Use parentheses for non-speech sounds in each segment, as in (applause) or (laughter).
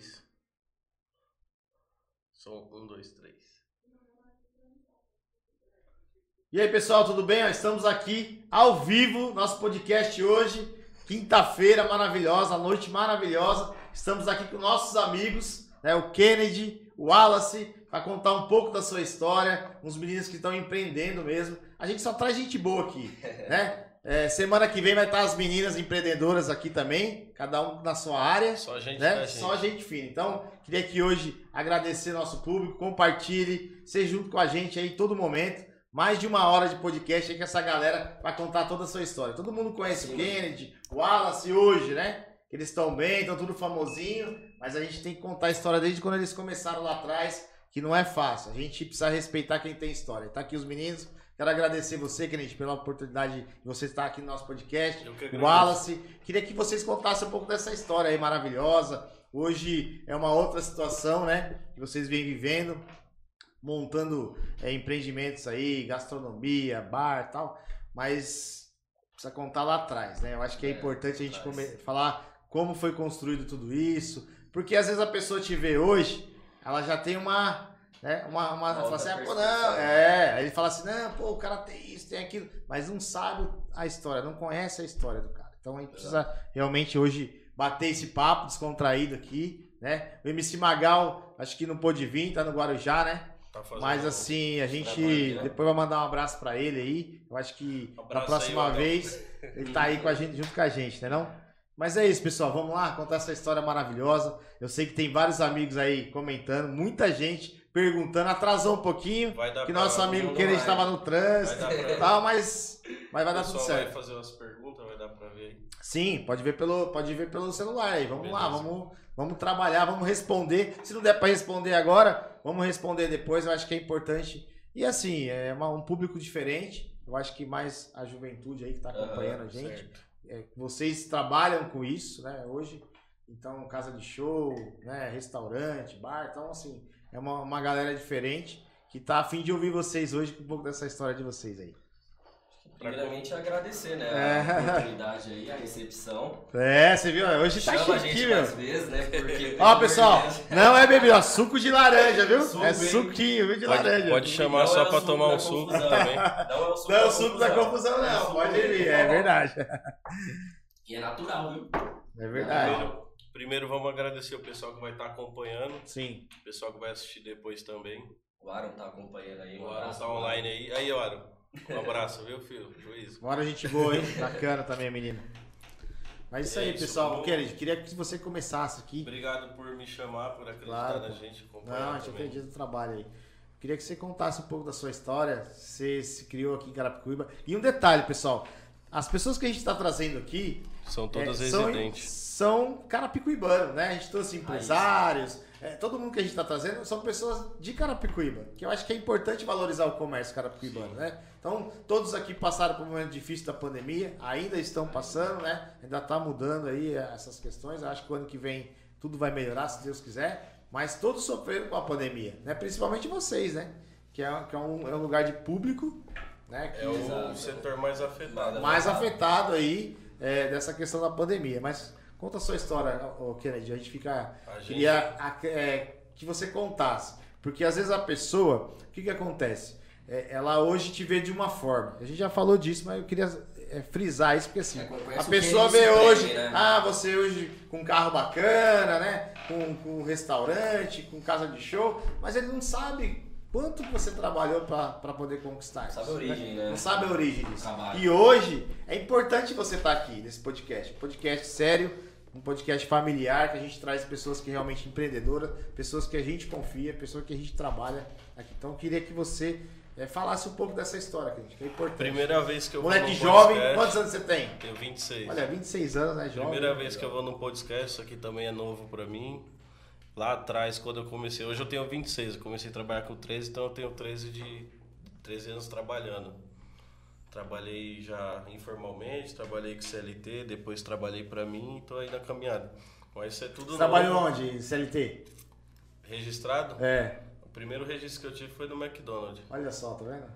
três. Som um, dois, três. E aí, pessoal, tudo bem? Estamos aqui ao vivo, nosso podcast hoje, quinta-feira maravilhosa, noite maravilhosa. Estamos aqui com nossos amigos, né, o Kennedy, o Wallace, para contar um pouco da sua história, uns meninos que estão empreendendo mesmo. A gente só traz gente boa aqui, (laughs) né? É, semana que vem vai estar as meninas empreendedoras aqui também, cada um na sua área. Só gente né? gente. Só gente fina. Então, queria aqui hoje agradecer nosso público, compartilhe, seja junto com a gente aí todo momento. Mais de uma hora de podcast aí que essa galera vai contar toda a sua história. Todo mundo conhece Sim. o Kennedy, o Wallace hoje, né? Que eles estão bem, estão tudo famosinho, mas a gente tem que contar a história desde quando eles começaram lá atrás, que não é fácil. A gente precisa respeitar quem tem história. Tá aqui os meninos. Quero agradecer você, Kennedy, pela oportunidade de você estar aqui no nosso podcast. Eu que. Wallace, queria que vocês contassem um pouco dessa história aí maravilhosa. Hoje é uma outra situação, né? Que vocês vêm vivendo, montando é, empreendimentos aí, gastronomia, bar e tal. Mas precisa contar lá atrás, né? Eu acho que é, É, importante a gente falar como foi construído tudo isso. Porque às vezes a pessoa te vê hoje, ela já tem uma. Né, uma, uma, fala assim, ah, pô, não, é. Aí ele fala assim, não, pô, o cara tem isso, tem aquilo, mas não sabe a história, não conhece a história do cara. Então a gente precisa realmente hoje bater esse papo descontraído aqui, né? O MC Magal, acho que não pôde vir, tá no Guarujá, né? Tá Mas assim, a gente né? depois vai mandar um abraço pra ele aí. Eu acho que Um na próxima aí, vez ele tá aí com a gente, junto com a gente, né não? Mas é isso, pessoal. Vamos lá contar essa história maravilhosa. Eu sei que tem vários amigos aí comentando, muita gente perguntando, atrasou um pouquinho, que nosso amigo Kennedy estava no trânsito e tal, mas, mas vai dar tudo certo. vai fazer umas perguntas, vai dar pra ver aí. Sim, pode ver pelo, pode ver pelo celular aí. Vamos lá, Beleza. vamos, vamos trabalhar, vamos responder. Se não der para responder agora, vamos responder depois. Eu acho que é importante. E assim, é uma- um público diferente. Eu acho que mais a juventude aí que está acompanhando a gente. É, vocês trabalham com isso, né? Hoje, então casa de show, né? Restaurante, bar, então assim é uma, uma galera diferente que tá a fim de ouvir vocês hoje com um pouco dessa história de vocês aí. Primeiramente agradecer, né? É. A oportunidade aí, a recepção. É, você viu? Hoje tá Chama a chique, gente meu. mais vezes, né? Porque. Ó, pessoal, não é bebida, ó, suco de laranja, viu? Suco, é suquinho, viu, de Pode, laranja. pode chamar Não só é pra tomar um suco também. Não é o suco Não, da confusão É não, suco pode vir, é verdade. E é natural, viu? É verdade. Primeiro, primeiro vamos agradecer o pessoal que vai estar acompanhando, Sim. o pessoal que vai assistir depois também. O Aaron tá acompanhando aí. um O Aaron tá online aí. Aí, Aaron, um abraço, viu, filho? Juízo. Bora gente boa, hein? Bacana também, menino. Mas isso É aí, isso, pessoal. vamos- Kennedy, queria que você começasse aqui. Obrigado por me chamar, por acreditar Claro, na gente, acompanhar Não, a gente também. acredita no trabalho aí. Queria que você contasse um pouco da sua história. Você se criou aqui em Carapicuíba. E um detalhe, pessoal. As pessoas que a gente está trazendo aqui São todas É, residentes. São carapicuibanos, né? A gente trouxe empresários, é, todo mundo que a gente está trazendo são pessoas de Carapicuíba, que eu acho que é importante valorizar o comércio carapicuibano, né? Então, todos aqui passaram por um momento difícil da pandemia, ainda estão passando, né? Ainda está mudando aí eh, essas questões. Eu acho que o ano que vem tudo vai melhorar, se Deus quiser. Mas todos sofreram com a pandemia, né? Principalmente vocês, né? Que é, que é, um, é um lugar de público, né? Que É o Exato. setor mais afetado. mais afetado aí é, dessa questão da pandemia. Mas conta a sua história, Kennedy. A gente fica. A gente- Queria é, que você contasse. Porque às vezes a pessoa, o que, que acontece? É, ela hoje te vê de uma forma. A gente já falou disso, mas eu queria é, frisar isso, porque assim, É, a pessoa vê hoje, né? ah, você hoje com um carro bacana, né? Com, com um restaurante, com casa de show, mas ele não sabe quanto você trabalhou para poder conquistar isso. sabe a origem, né? Não sabe a origem disso. E hoje é importante você estar aqui nesse podcast. Podcast sério, um podcast familiar, que a gente traz pessoas que realmente empreendedoras, pessoas que a gente confia, pessoas que a gente trabalha aqui. Então eu queria que você eh, falasse um pouco dessa história, que é importante. Primeira vez que eu Moleque vou jovem, podcast, quantos anos você tem? Tenho 26. Olha, 26 anos, né? Jovem. Primeira vez que eu vou num podcast, isso aqui também é novo pra mim. Lá atrás, quando eu comecei, hoje eu tenho 26, eu comecei a trabalhar com 13, então eu tenho 13 de 13 anos trabalhando. Trabalhei já informalmente, trabalhei com CLT, depois trabalhei pra mim e tô aí na caminhada. Mas isso é tudo Você trabalhou onde? CLT? Registrado? É. O primeiro registro que eu tive foi no McDonald's. Olha só, tá vendo?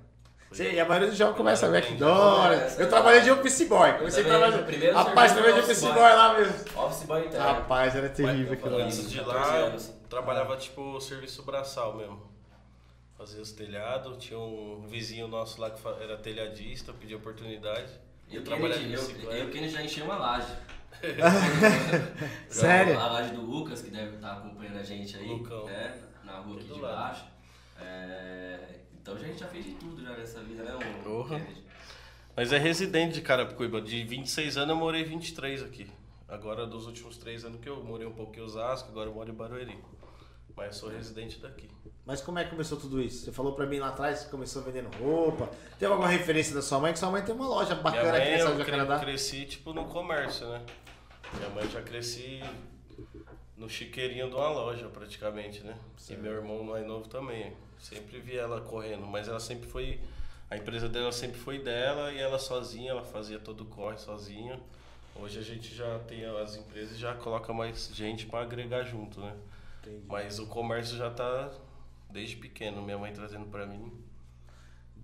Sim, e a maioria dos jogos começa Aprendi. McDonald's. Eu trabalhei de office boy. Comecei a também, trabalhar. o primeiro Rapaz, trabalhei de office boy lá mesmo. Office boy interno. Rapaz, era terrível aquilo lá. Antes de 14 lá, trabalhava tipo serviço braçal mesmo. Fazia os telhados, tinha um vizinho nosso lá que era telhadista, pedia oportunidade. Eu, Eu Kennedy, eu, eu, Kennedy já enchi uma laje. (laughs) Sério? A laje do Lucas, que deve estar acompanhando a gente aí. Lucão. Né? Na rua aqui de lado. baixo. É, Então a gente já fez de tudo já nessa vida, né, o Porra. Mas é residente de Carapicuíba. De 26 anos eu morei 23 aqui. Agora, dos últimos três anos que eu morei um pouco em Osasco, agora eu moro em Barueri. Mas sou residente daqui. Mas como é que começou tudo isso? Você falou pra mim lá atrás que começou vendendo roupa. Tem alguma referência da sua mãe? Que sua mãe tem uma loja Minha bacana mãe, aqui nessa eu cre- Canadá. cresci, tipo, no comércio, né? Minha mãe já cresci no chiqueirinho de uma loja, praticamente, né? E meu irmão mais novo também. Sempre vi ela correndo, mas ela sempre foi... A empresa dela sempre foi dela e ela sozinha, ela fazia todo o corre sozinha. Hoje a gente já tem as empresas e já coloca mais gente para agregar junto, né? Entendi. Mas o comércio já tá desde pequeno, minha mãe trazendo para mim.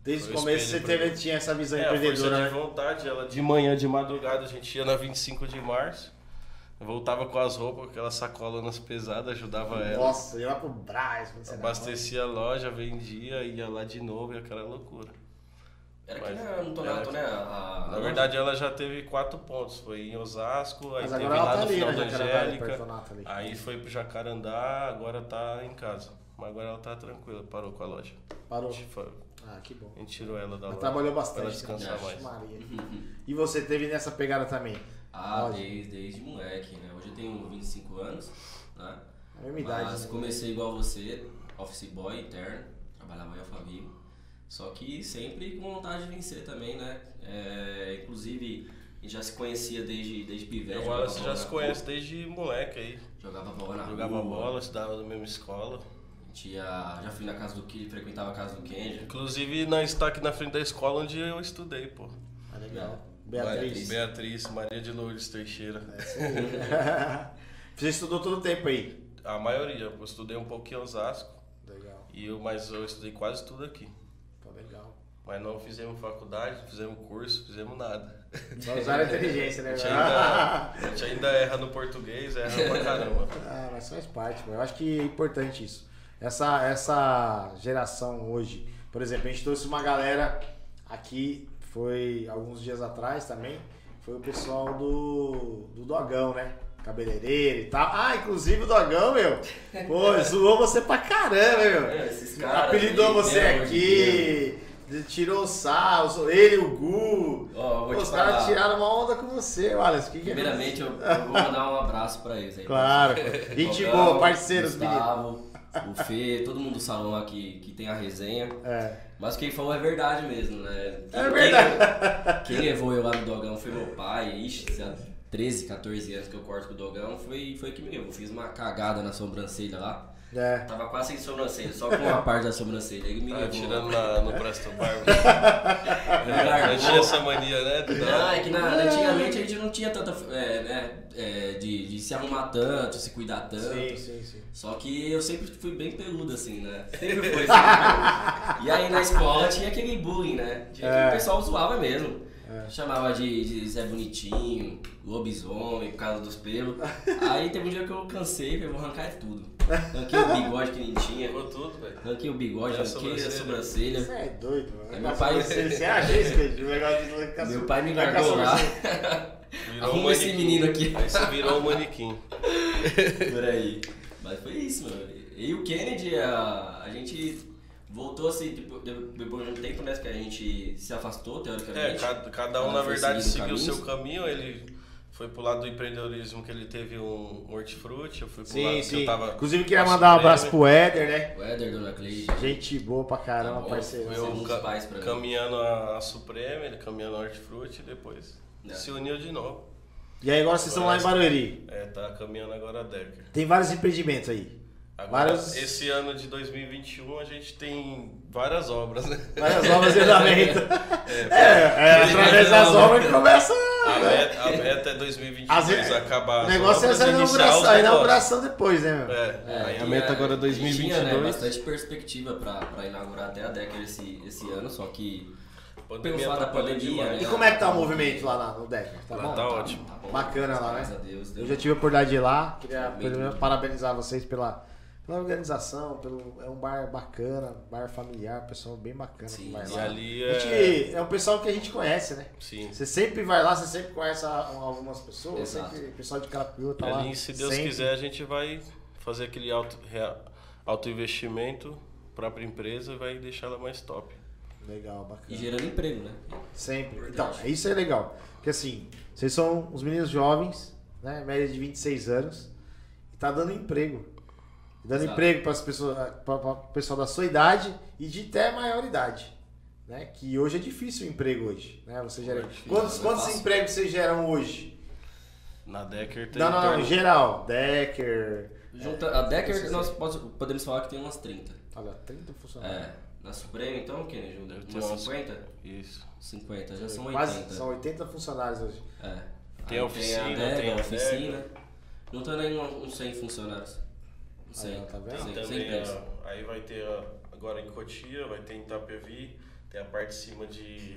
Desde o começo você teve, tinha essa visão É, a força empreendedora, de né? vontade, ela de manhã, de madrugada, a gente ia na 25 de março. Voltava com as roupas, com aquelas sacolas pesadas, ajudava ela. Nossa, ia lá pro Braz. Abastecia a loja, vendia, ia lá de novo e aquela loucura. Era aqui Mas- na, no Tonato, era- né? A, a Na verdade, ela já teve quatro pontos. Foi em Osasco, aí Mas teve lá tá no ali, final né? da Jacarandá, Angélica. Aí foi pro Jacarandá, agora tá em casa. Mas agora ela tá tranquila, parou com a loja. Parou. A gente, foi- Ah, que bom. a gente tirou ela da Ela loja. trabalhou Pra bastante. descansar né? mais. Maria. E você teve nessa pegada também? Ah, desde, desde moleque, né? Hoje eu tenho 25 anos, né? A mesma idade. Mas né? comecei igual você, office boy interno, trabalhava em Alphaville. Só que sempre com vontade de vencer também, né? É, inclusive, a gente já se conhecia desde, desde pivete. Jogava você já se conhece desde moleque aí. Jogava bola na Jogava rua. bola, estudava na mesma escola. A gente ia, já fui na casa do Kid, frequentava a casa do Kenji. Inclusive, nós está aqui na frente da escola onde eu estudei, pô. Ah, legal. Beatriz. Beatriz, Maria de Lourdes Teixeira. (laughs) Você estudou todo o tempo aí? A maioria, eu estudei um pouco em Osasco, Legal. e eu, mas eu estudei quase tudo aqui. Mas não fizemos faculdade, não fizemos curso, fizemos nada. Só usar a inteligência, A né? gente ainda, (laughs) a gente ainda erra no português, erra pra caramba. Ah, mas faz parte, eu acho que é importante isso. Essa, essa geração hoje, por exemplo, a gente trouxe uma galera aqui, foi alguns dias atrás também, foi o pessoal do, do Dogão, né? Cabeleireiro e tal. Ah, inclusive o Dogão, meu, pô, (laughs) zoou você pra caramba, meu. É, esses caras Apelidou você de aqui, tirou o sarro, ele, o Gu. Te Os caras tiraram uma onda com você, Wallace. Que que é Primeiramente, eu, eu vou mandar um abraço pra eles aí. Claro, (laughs) gente boa, parceiros, menino. Gustavo, o Fê, todo mundo do salão aqui que tem a resenha. É. Mas quem falou é verdade mesmo, né? É Quem- verdade. Quem, levou eu lá no Dogão foi meu pai. Ixi, há 13, 14 anos que eu corto com o Dogão. Foi, foi que me levou. Fiz uma cagada na sobrancelha lá. É. Tava quase sem sobrancelha, só com uma (laughs) parte da sobrancelha. Ele me Tá levou. tirando na, no Presto Barba. Me Não largou. tinha essa mania, né? Não, é que na, antigamente a gente não tinha tanta. É, né, é, de, de se arrumar tanto, se cuidar tanto. Sim, sim, sim. Só que eu sempre fui bem peludo, assim, né? Sempre foi. Sempre. E aí na escola tinha aquele bullying, né? Tinha É. que o pessoal zoava mesmo. Chamava de, de Zé Bonitinho, lobisomem, por causa dos pelos. Aí teve um dia que eu cansei, falei, vou arrancar tudo. Arranquei o bigode que nem tinha, Errou tudo, velho. arranquei o bigode, E a a sobrancelha? Você é doido, mano. Aí meu pai- Você, isso, Pedro? O negócio de Meu pai me largou lá. Virou um Arruma esse menino aqui. Aí você virou um manequim. (laughs) Por aí. Mas foi isso, mano. E o Kennedy, a, a gente voltou assim, tipo, de- depois de um tempo, né, que a gente se afastou, É, teoricamente. cada, cada um, Cada na um foi verdade, seguiu o seu caminho. Ele foi pro lado do empreendedorismo, que ele teve um hortifruti. Eu fui pro Sim, lado que sim. eu tava. Inclusive, queria mandar um abraço pro Éder, né? O Éder, Dona Cleide. Gente boa pra caramba, Tá parceiro. Eu ca- pais pra mim. caminhando a, a Supreme, ele caminhando a Hortifruti e depois É. se uniu de novo. E aí, agora vocês estão lá em Barueri. É, tá caminhando agora a Decker. Tem vários empreendimentos aí. Agora, Vários- esse ano de 2021 a gente tem várias obras, né? Várias obras de andamento. (laughs) É, É, é através das obras que começa A meta, a meta é 2022 Às vezes- acabar O as negócio é essa inauguração, a inauguração depois, né, meu? É, É, aí a meta agora é Tinha, né, 2022. bastante perspectiva pra, pra inaugurar até a Decker esse, esse ano, só que Pandemia pelo fato da atrapalhou pandemia, demais. E como é que tá o movimento lá na- no deck? Tá Lá bom? tá ótimo. bom. Bacana lá, Graças né? a Deus, Eu Deus. já tive a oportunidade de ir lá. Queria parabenizar vocês pela, pela organização, pelo, é um bar bacana, bar familiar, pessoal bem bacana que Sim, vai sim. E lá. ali A é. gente- é um pessoal que a gente conhece, né? Sim. Você sempre vai lá, você sempre conhece algumas pessoas, Exato. sempre, o pessoal de Carapiú E tá lá. ali, se Deus sempre. quiser, a gente vai fazer aquele alto investimento própria empresa e vai deixar ela mais top. Legal, bacana. E gerando emprego, né? Sempre. Então, isso é legal. Porque assim, vocês são os meninos jovens, né? Média de 26 anos, e tá dando emprego. Dando Exato. emprego para as pessoas, para o pessoal da sua idade e de até maior idade. Né? Que hoje é difícil o emprego hoje. Né? Você gera... É difícil, quantos é quantos empregos vocês geram hoje? Na Decker tem. Não, não, não, tem- em geral. Decker. Junta, a Decker, esse- nós pode- podemos falar que tem umas 30. Olha, 30 funcionários. É. Na Suprema, então, que né, Júlio? Deve ter Umas umas- 50? Isso. 50, já são 80. Quase, são 80 funcionários hoje. É. Tem Aí oficina, tem a, adega, tem a oficina. Não tô nem uns 100 funcionários. 100. Aí, ó, tá vendo? Tem 100, 100 também, empregos. ó, aí vai ter ó, agora em Cotia, vai ter em Itapevi, tem a parte de cima de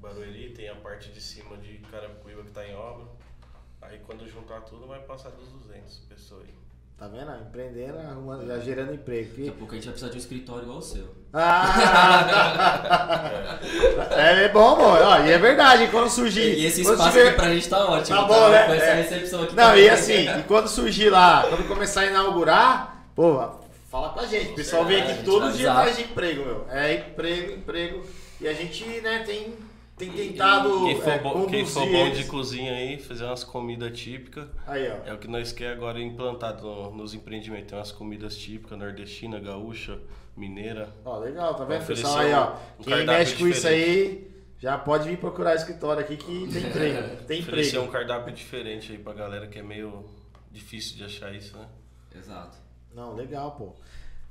Barueri, tem a parte de cima de Carapicuíba que tá em obra. Aí quando juntar tudo vai passar dos 200 pessoas aí. Tá vendo? Empreendendo, arrumando, já gerando emprego. Daqui a pouco a gente vai precisar de um escritório igual o seu. Ah! (laughs) é, é bom, bom. Ó, e é verdade, quando surgir. E esse espaço tiver- aqui pra gente tá ótimo. Tá bom, né? Com essa É. recepção aqui. Não, também. e assim, e quando surgir lá, quando começar a inaugurar, pô, fala com a gente. O pessoal vem aqui todo dia atrás de emprego, meu. É emprego, emprego. E a gente, né, tem, tem tentado Quem for, é, bom, quem for bom de cozinha aí, fazer umas comidas típicas, Aí, ó. é o que nós quer agora implantar no- nos empreendimentos. Tem umas comidas típicas, nordestina, gaúcha, mineira. Ó, legal, tá vendo, pessoal? Aí, ó. um Quem mexe com isso aí, já pode vir procurar escritório aqui que tem (laughs) emprego. Tem Oferecer um cardápio diferente aí pra galera que é meio difícil de achar isso, né? Exato. Não, legal, pô.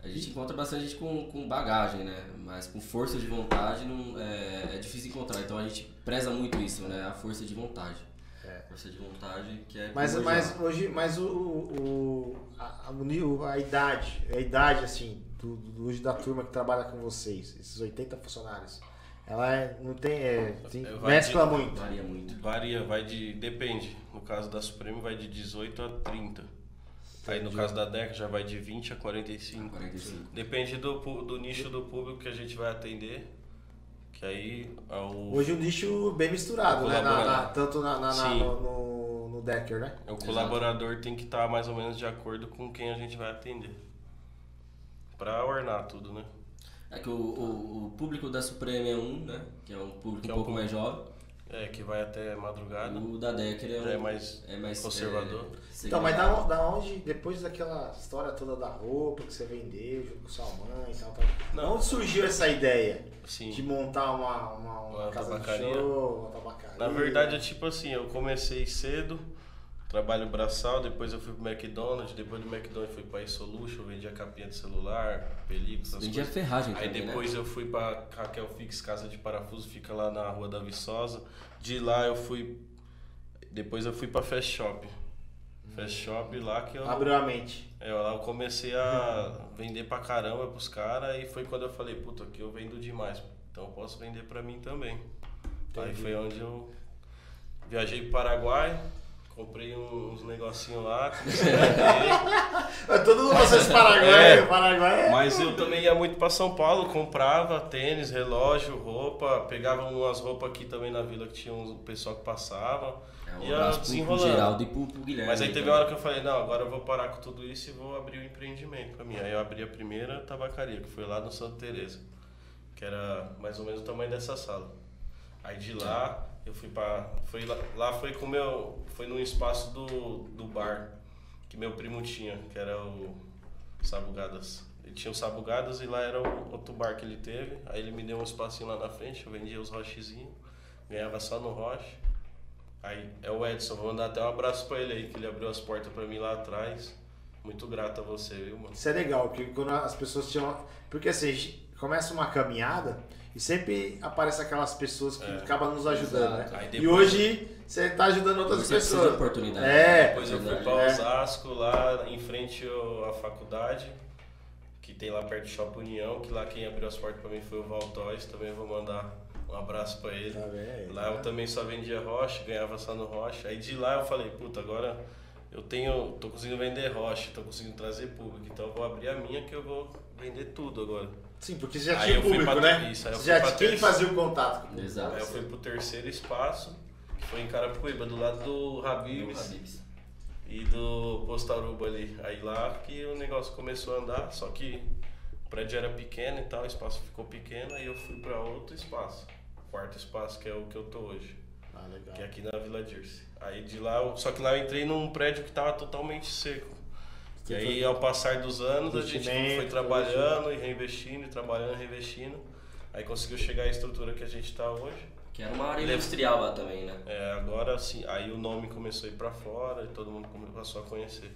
A gente encontra bastante gente com, com bagagem, né? Mas com força de vontade não, é, é difícil encontrar. Então a gente preza muito isso, né? A força de vontade. É. Força de vontade que é Mas, mas hoje, mas o, o, a, a- a idade, a idade assim, do, do- hoje da turma que trabalha com vocês, esses 80 funcionários, ela é, não tem, é, tem É, vai mescla de- muito. Varia muito. Varia, vai de. Depende. No caso da Supremo vai de 18 a 30. Aí no caso da DECA já vai de 20 a 45. 45. Depende do, do nicho do público que a gente vai atender. Que aí é o, Hoje um nicho bem misturado, né? Na- na- tanto na, na- no, no, Decker, né? o colaborador tem que estar mais ou menos de acordo com quem a gente vai atender. Pra ornar tudo, né? É que o, o, o público da Suprema é um, né? Que é um público Que um é um pouco mais jovem. É, que vai até madrugada. O da Decker é, é mais é mais conservador. é, Então, mas da, da onde, depois daquela história toda da roupa que você vendeu junto com sua mãe e tal, tal Não. onde surgiu essa ideia Sim. de montar uma, uma, uma Uma casa tabacaria. de show, uma tabacaria? Na verdade é tipo assim, eu comecei cedo, trabalho braçal, depois eu fui pro McDonald's, depois do McDonald's fui pra iSolution, vendia capinha de celular, película, essas Vendia coisas. ferragem Aí também, depois né? eu fui pra Raquel Fix, casa de parafuso, fica lá na rua da Viçosa. De lá eu fui. Depois eu fui pra Fast Shop. Fast Shop lá que eu. Abriu a mente. É, lá eu comecei a vender pra caramba pros caras e foi quando eu falei, puta, aqui eu vendo demais, então eu posso vender pra mim também. Aí Entendi. foi onde eu viajei pro Paraguai, comprei um- uns negocinhos lá, comecei a vender. Mas Todo mundo vocês Paraguai, É. Paraguai é. Mas eu também ia muito pra São Paulo, comprava tênis, relógio, roupa, pegava umas roupas aqui também na vila que tinha um pessoal que passava. É um ia abraço pro, desenrolando. Geraldo e pro, pro Guilherme. Mas aí teve também. uma hora que eu falei, não, agora eu vou parar com tudo isso e vou abrir o empreendimento pra mim. Aí eu abri a primeira tabacaria, que foi lá no Santa Teresa, que era mais ou menos o tamanho dessa sala. Aí de lá eu fui pra. Foi lá, lá foi com meu. Foi num espaço do, do bar que meu primo tinha, que era o Sabugadas. Ele tinha o Sabugadas e lá era o outro bar que ele teve. Aí ele me deu um espacinho lá na frente, eu vendia os rochezinhos, ganhava só no roche. Aí é o Edson, vou mandar até um abraço pra ele aí, que ele abriu as portas pra mim lá atrás. Muito grato a você, viu, mano? Isso é legal, porque quando as pessoas tinham. Porque assim, começa uma caminhada E sempre aparece aquelas pessoas que acabam nos ajudando, Exato. né? Aí E depois- hoje você tá ajudando outras Você pessoas. oportunidade. É, Depois eu fui pra É. Osasco, lá em frente à faculdade, que tem lá perto do Shopping União, que lá quem abriu as portas pra mim foi o Valtóis, também vou mandar um abraço pra ele. Tá vendo? Lá eu também só vendia rocha, ganhava só no rocha. Aí de lá eu falei, puta, agora eu tenho, tô conseguindo vender rocha, tô conseguindo trazer público, então eu vou abrir a minha que eu vou vender tudo agora. Sim, porque já Aí tinha eu fui público, pra- né? isso, já pra quem fazia o contato? com o Exato. Aí eu fui pro terceiro espaço, que foi em Carapicuíba, do lado do Habibs. Habibs. e do Postaruba ali. Aí lá que o negócio começou a andar, só que o prédio era pequeno e tal, o espaço ficou pequeno, aí eu fui pra outro espaço. Quarto espaço, que é o que eu tô hoje, Ah, legal. que é aqui na Vila Dirce. Aí de lá, eu- só que lá eu entrei num prédio que tava totalmente seco. E aí, ao passar dos anos, a gente foi trabalhando e reinvestindo, e trabalhando e reinvestindo. Aí conseguiu chegar à estrutura que a gente tá hoje. Que era uma área industrial lá também, né? É, agora sim, aí o nome começou a ir pra fora e todo mundo come- passou a conhecer.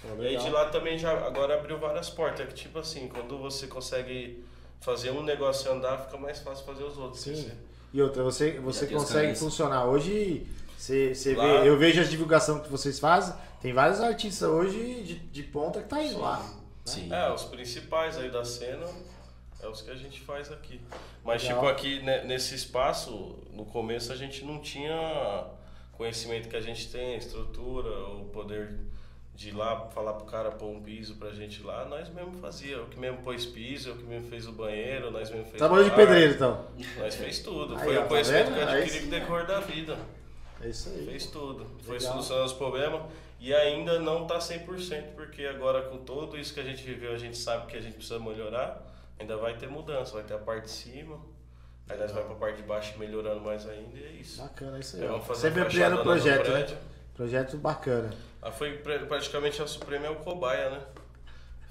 Pô, E aí de lá também já agora abriu várias portas. É que tipo assim, quando você consegue fazer um negócio andar, fica mais fácil fazer os outros. Sim. crescer. E outra, você, você consegue funcionar. Hoje, você, vê, eu vejo as divulgações que vocês fazem, tem vários artistas hoje de, de ponta que tá indo lá. Sim. É, os principais aí da cena é os que a gente faz aqui. Mas Legal. tipo aqui né, nesse espaço, no começo a gente não tinha conhecimento que a gente tem, a estrutura, o poder de ir lá falar pro cara pôr um piso pra gente lá, nós mesmo fazia, eu que mesmo pôs piso, eu que mesmo fez o banheiro, nós mesmo fez Trabalhou o de pedreiro, então. Nós fez tudo. Aí, Foi ó, o tá conhecimento vendo? que eu Aí adquiri sim. com o decorrer da vida. É isso aí. Fez tudo. Foi Legal. solucionando os problemas. E ainda não tá 100%, porque agora com tudo isso que a gente viveu, a gente sabe que a gente precisa melhorar. Ainda vai ter mudança, vai ter a parte de cima. Aí nós vai pra parte de baixo melhorando mais ainda e é isso. Bacana, é isso aí. Ó. vamos fazer Sempre ampliando o projeto, né? Projeto bacana. Ah, foi pra- praticamente a Suprema é o cobaia, né?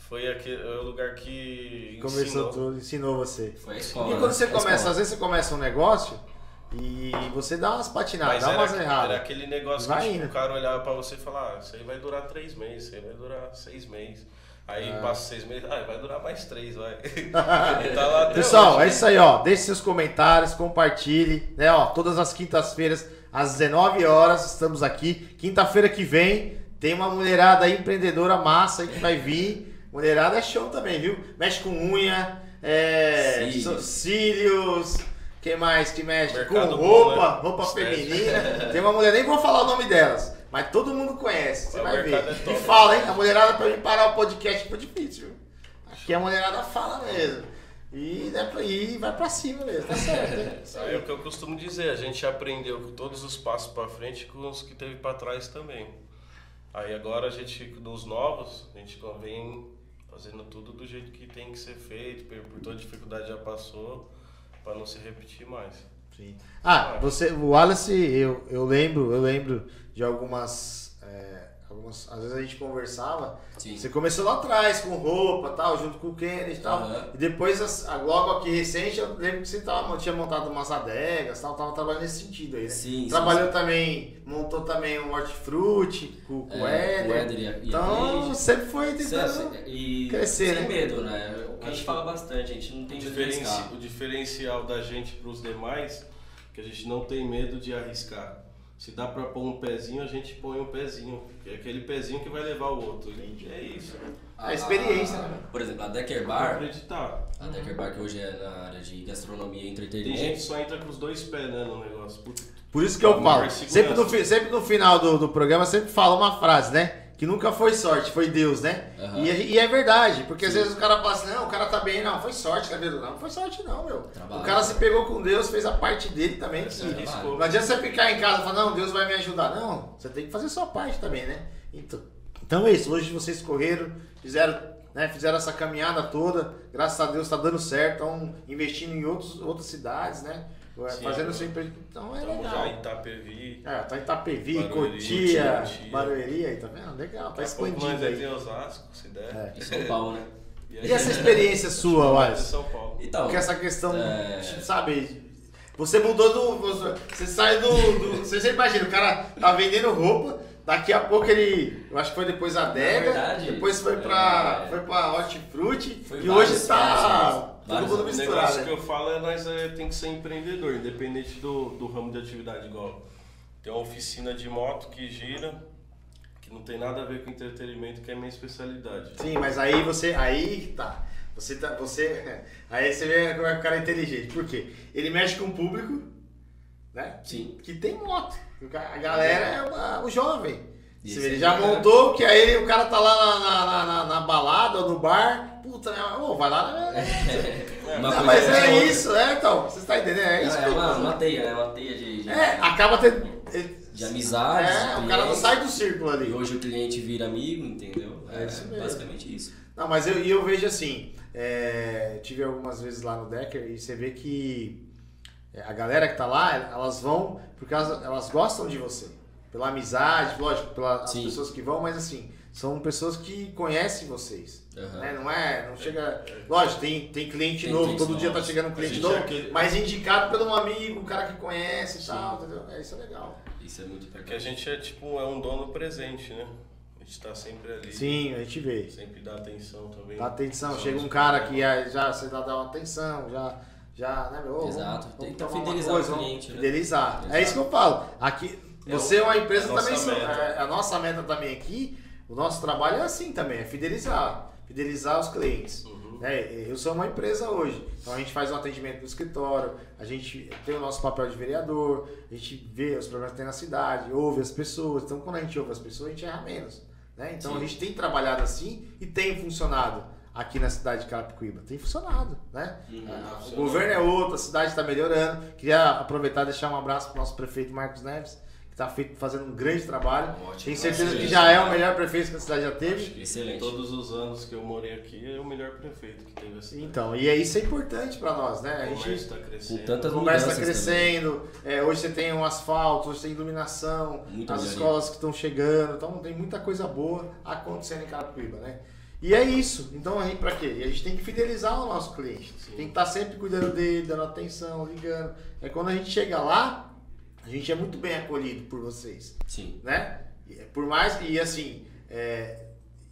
Foi aquele, é o lugar que Começou ensinou. tudo, ensinou você. Foi a E escola. quando né? você começa, às vezes você começa um negócio e você dá umas patinadas, Mas dá era, umas era erradas. aquele negócio Vai que tipo, o cara olhava pra você e falava, ah, isso aí vai durar três meses, isso aí vai durar seis meses. Aí Ah. passa seis meses, ah, vai durar mais três, vai. (laughs) tá Pessoal, hoje. é isso aí, ó. Deixe seus comentários, compartilhe, né? Ó, todas as quintas-feiras, às 19 horas, estamos aqui. Quinta-feira que vem tem uma mulherada aí, empreendedora massa aí que vai vir. Mulherada é show também, viu? Mexe com unha, é, Cílios. cílios. Quem mais que mexe? Mercado com roupa, né? roupa feminina. Tem uma mulher, nem vou falar o nome delas, mas todo mundo conhece. Você O vai ver. é top. E fala, hein? A mulherada pra mim parar o podcast foi difícil? Aqui a mulherada fala mesmo. E, né, e vai pra cima mesmo, tá certo, hein? (laughs) É aí. o que eu costumo dizer, a gente aprendeu com todos os passos pra frente com os que teve pra trás também. Aí agora a gente, dos novos, a gente vem fazendo tudo do jeito que tem que ser feito, por, por toda dificuldade já passou, pra não se repetir mais. Sim. Ah, você, o Wallace, eu, eu lembro, eu lembro de algumas, é, algumas. Às vezes a gente conversava. Sim. Você começou lá atrás com roupa tal, junto com o Kennedy e tal. Aham. E depois, logo aqui recente, eu lembro que você tava, tinha montado umas adegas tal, tava trabalhando nesse sentido aí, né? Sim, sim, Trabalhou também, montou também um hortifruti com, com o É, o Éder e e Então, sempre foi tentando. Cê- E crescer, sem né? medo, né? O a Acho gente fala bastante, a gente não O, tem diferenci- arriscar. o diferencial da gente pros demais, que a gente não tem medo de arriscar. Se dá pra pôr um pezinho, a gente põe um pezinho. É aquele pezinho que vai levar o outro. E é isso. A experiência, né? Por exemplo, a Decker Tem Bar, acreditar. a Decker Bar que hoje é na área de gastronomia e Tem entretenimento. gente que só entra com os dois pés né, no negócio. Puta, Por isso que eu Amor falo. Sempre no, sempre no final do, do programa, sempre fala uma frase, né? Que nunca foi sorte, foi Deus, né? Aham. E, é- e é verdade, porque às vezes o cara fala assim, não, o cara tá bem, não, foi sorte, cadê? Não, não foi sorte não, meu. Trabalho. O cara se pegou com Deus, fez a parte dele também. Que- é não adianta você ficar em casa e falar, não, Deus vai me ajudar. Não, você tem que fazer a sua parte também, né? Então, então é isso, hoje vocês correram, fizeram, né, fizeram essa caminhada toda, graças a Deus tá dando certo, estão investindo em outros, outras cidades, né? Sim, fazendo eu- seu emprego. Então é legal. já em Itapevi. É, tá em Itapevi, Barueri, Cotia. Barueri aí, tá vendo? Legal, tá expandindo é aí. de Osasco, se der. É. Em São Paulo, né? aí E essa gente- experiência sua, Vai de Wallace? São Paulo. Então, Porque essa questão, É. sabe, você mudou do. Você, sai do, do- Você sempre imagina, o cara tá vendendo roupa, daqui a pouco ele. Eu acho que foi depois a adega, verdade, depois foi pra. é. Foi pra hortifruti Foi e hoje tá. Mundo O misturado. negócio né? que eu falo é nós é, tem que ser empreendedor, independente do, do ramo de atividade. Igual tem uma oficina de moto que gira, que não tem nada a ver com entretenimento, que é minha especialidade. Sim, mas aí você. Aí tá. Você tá. Você. (laughs) Aí você vê como é que o cara é inteligente. Por quê? Ele mexe com o público, né? Sim. Que tem moto. A galera é o, o jovem. Isso ele já cara. montou, que aí o cara tá lá na, na, na- na- na balada ou no bar. Puta, né? Ô, vai lá. né? Não, coisa mas é outra. isso, é, então. Você tá entendendo? É isso É que eu uma, uma teia, né? Uma teia de, de, É, acaba tendo. de amizades. É, de o cara não sai do círculo ali. E hoje o cliente vira amigo, entendeu? É isso mesmo. basicamente isso. Não, mas eu, e eu vejo assim, é, tive algumas vezes lá no Decker e você vê que é, a galera que tá lá, elas vão porque elas, elas gostam de você. Pela amizade, lógico, pelas pessoas que vão, mas assim, são pessoas que conhecem vocês. Aham. Né? Não é, não chega. Lógico, tem, tem cliente Tem novo, todo dia tá chegando um cliente gente novo, é aquele- mas indicado por um amigo, um cara que conhece e tal, entendeu? É, isso é legal. Isso é muito importante. Porque a gente é tipo, é um dono presente, né? A gente tá sempre ali. Sim, a gente vê. Sempre dá atenção também. Dá atenção, Somos chega um cara que é- já você dá, dá uma atenção, já, já, né, meu? Exato, vamos- tem que fidelizar o coisa, vamos cliente, né? Fidelizar. É isso que eu falo. Aqui, É você é o- uma empresa a também, meta. é, a nossa meta também aqui, o nosso trabalho é assim também, é fidelizar, fidelizar os clientes. Uhum. né? Eu sou uma empresa hoje, então a gente faz um atendimento no escritório, a gente tem o nosso papel de vereador, a gente vê os problemas que tem na cidade, ouve as pessoas. Então, quando a gente ouve as pessoas, a gente erra menos. Né? Então, Sim. a gente tem trabalhado assim e tem funcionado aqui na cidade de Carapicuíba. Tem funcionado, né? Uhum. Ah, o funcionou. governo é outro, a cidade está melhorando. Queria aproveitar e deixar um abraço para o nosso prefeito Marcos Neves, está fazendo um grande trabalho. Ótimo. Tenho certeza que Excelente. já é o melhor prefeito que a cidade já teve. Excelente. Todos os anos que eu morei aqui, é o melhor prefeito que teve assim. Então, e é isso é importante para nós, né? A O gente comércio tá crescendo. Com tantas O comércio está crescendo, é, hoje você tem um asfalto, hoje tem iluminação, Muita as melhoria. escolas que estão chegando, então tem muita coisa boa acontecendo em Carapicuíba, né? E é isso, então a gente pra quê? E a gente tem que fidelizar o nosso cliente, Sim. tem que estar sempre cuidando dele, dando atenção, ligando. É quando a gente chega lá, a gente é muito bem acolhido por vocês Sim. né? E, Por mais e assim, é,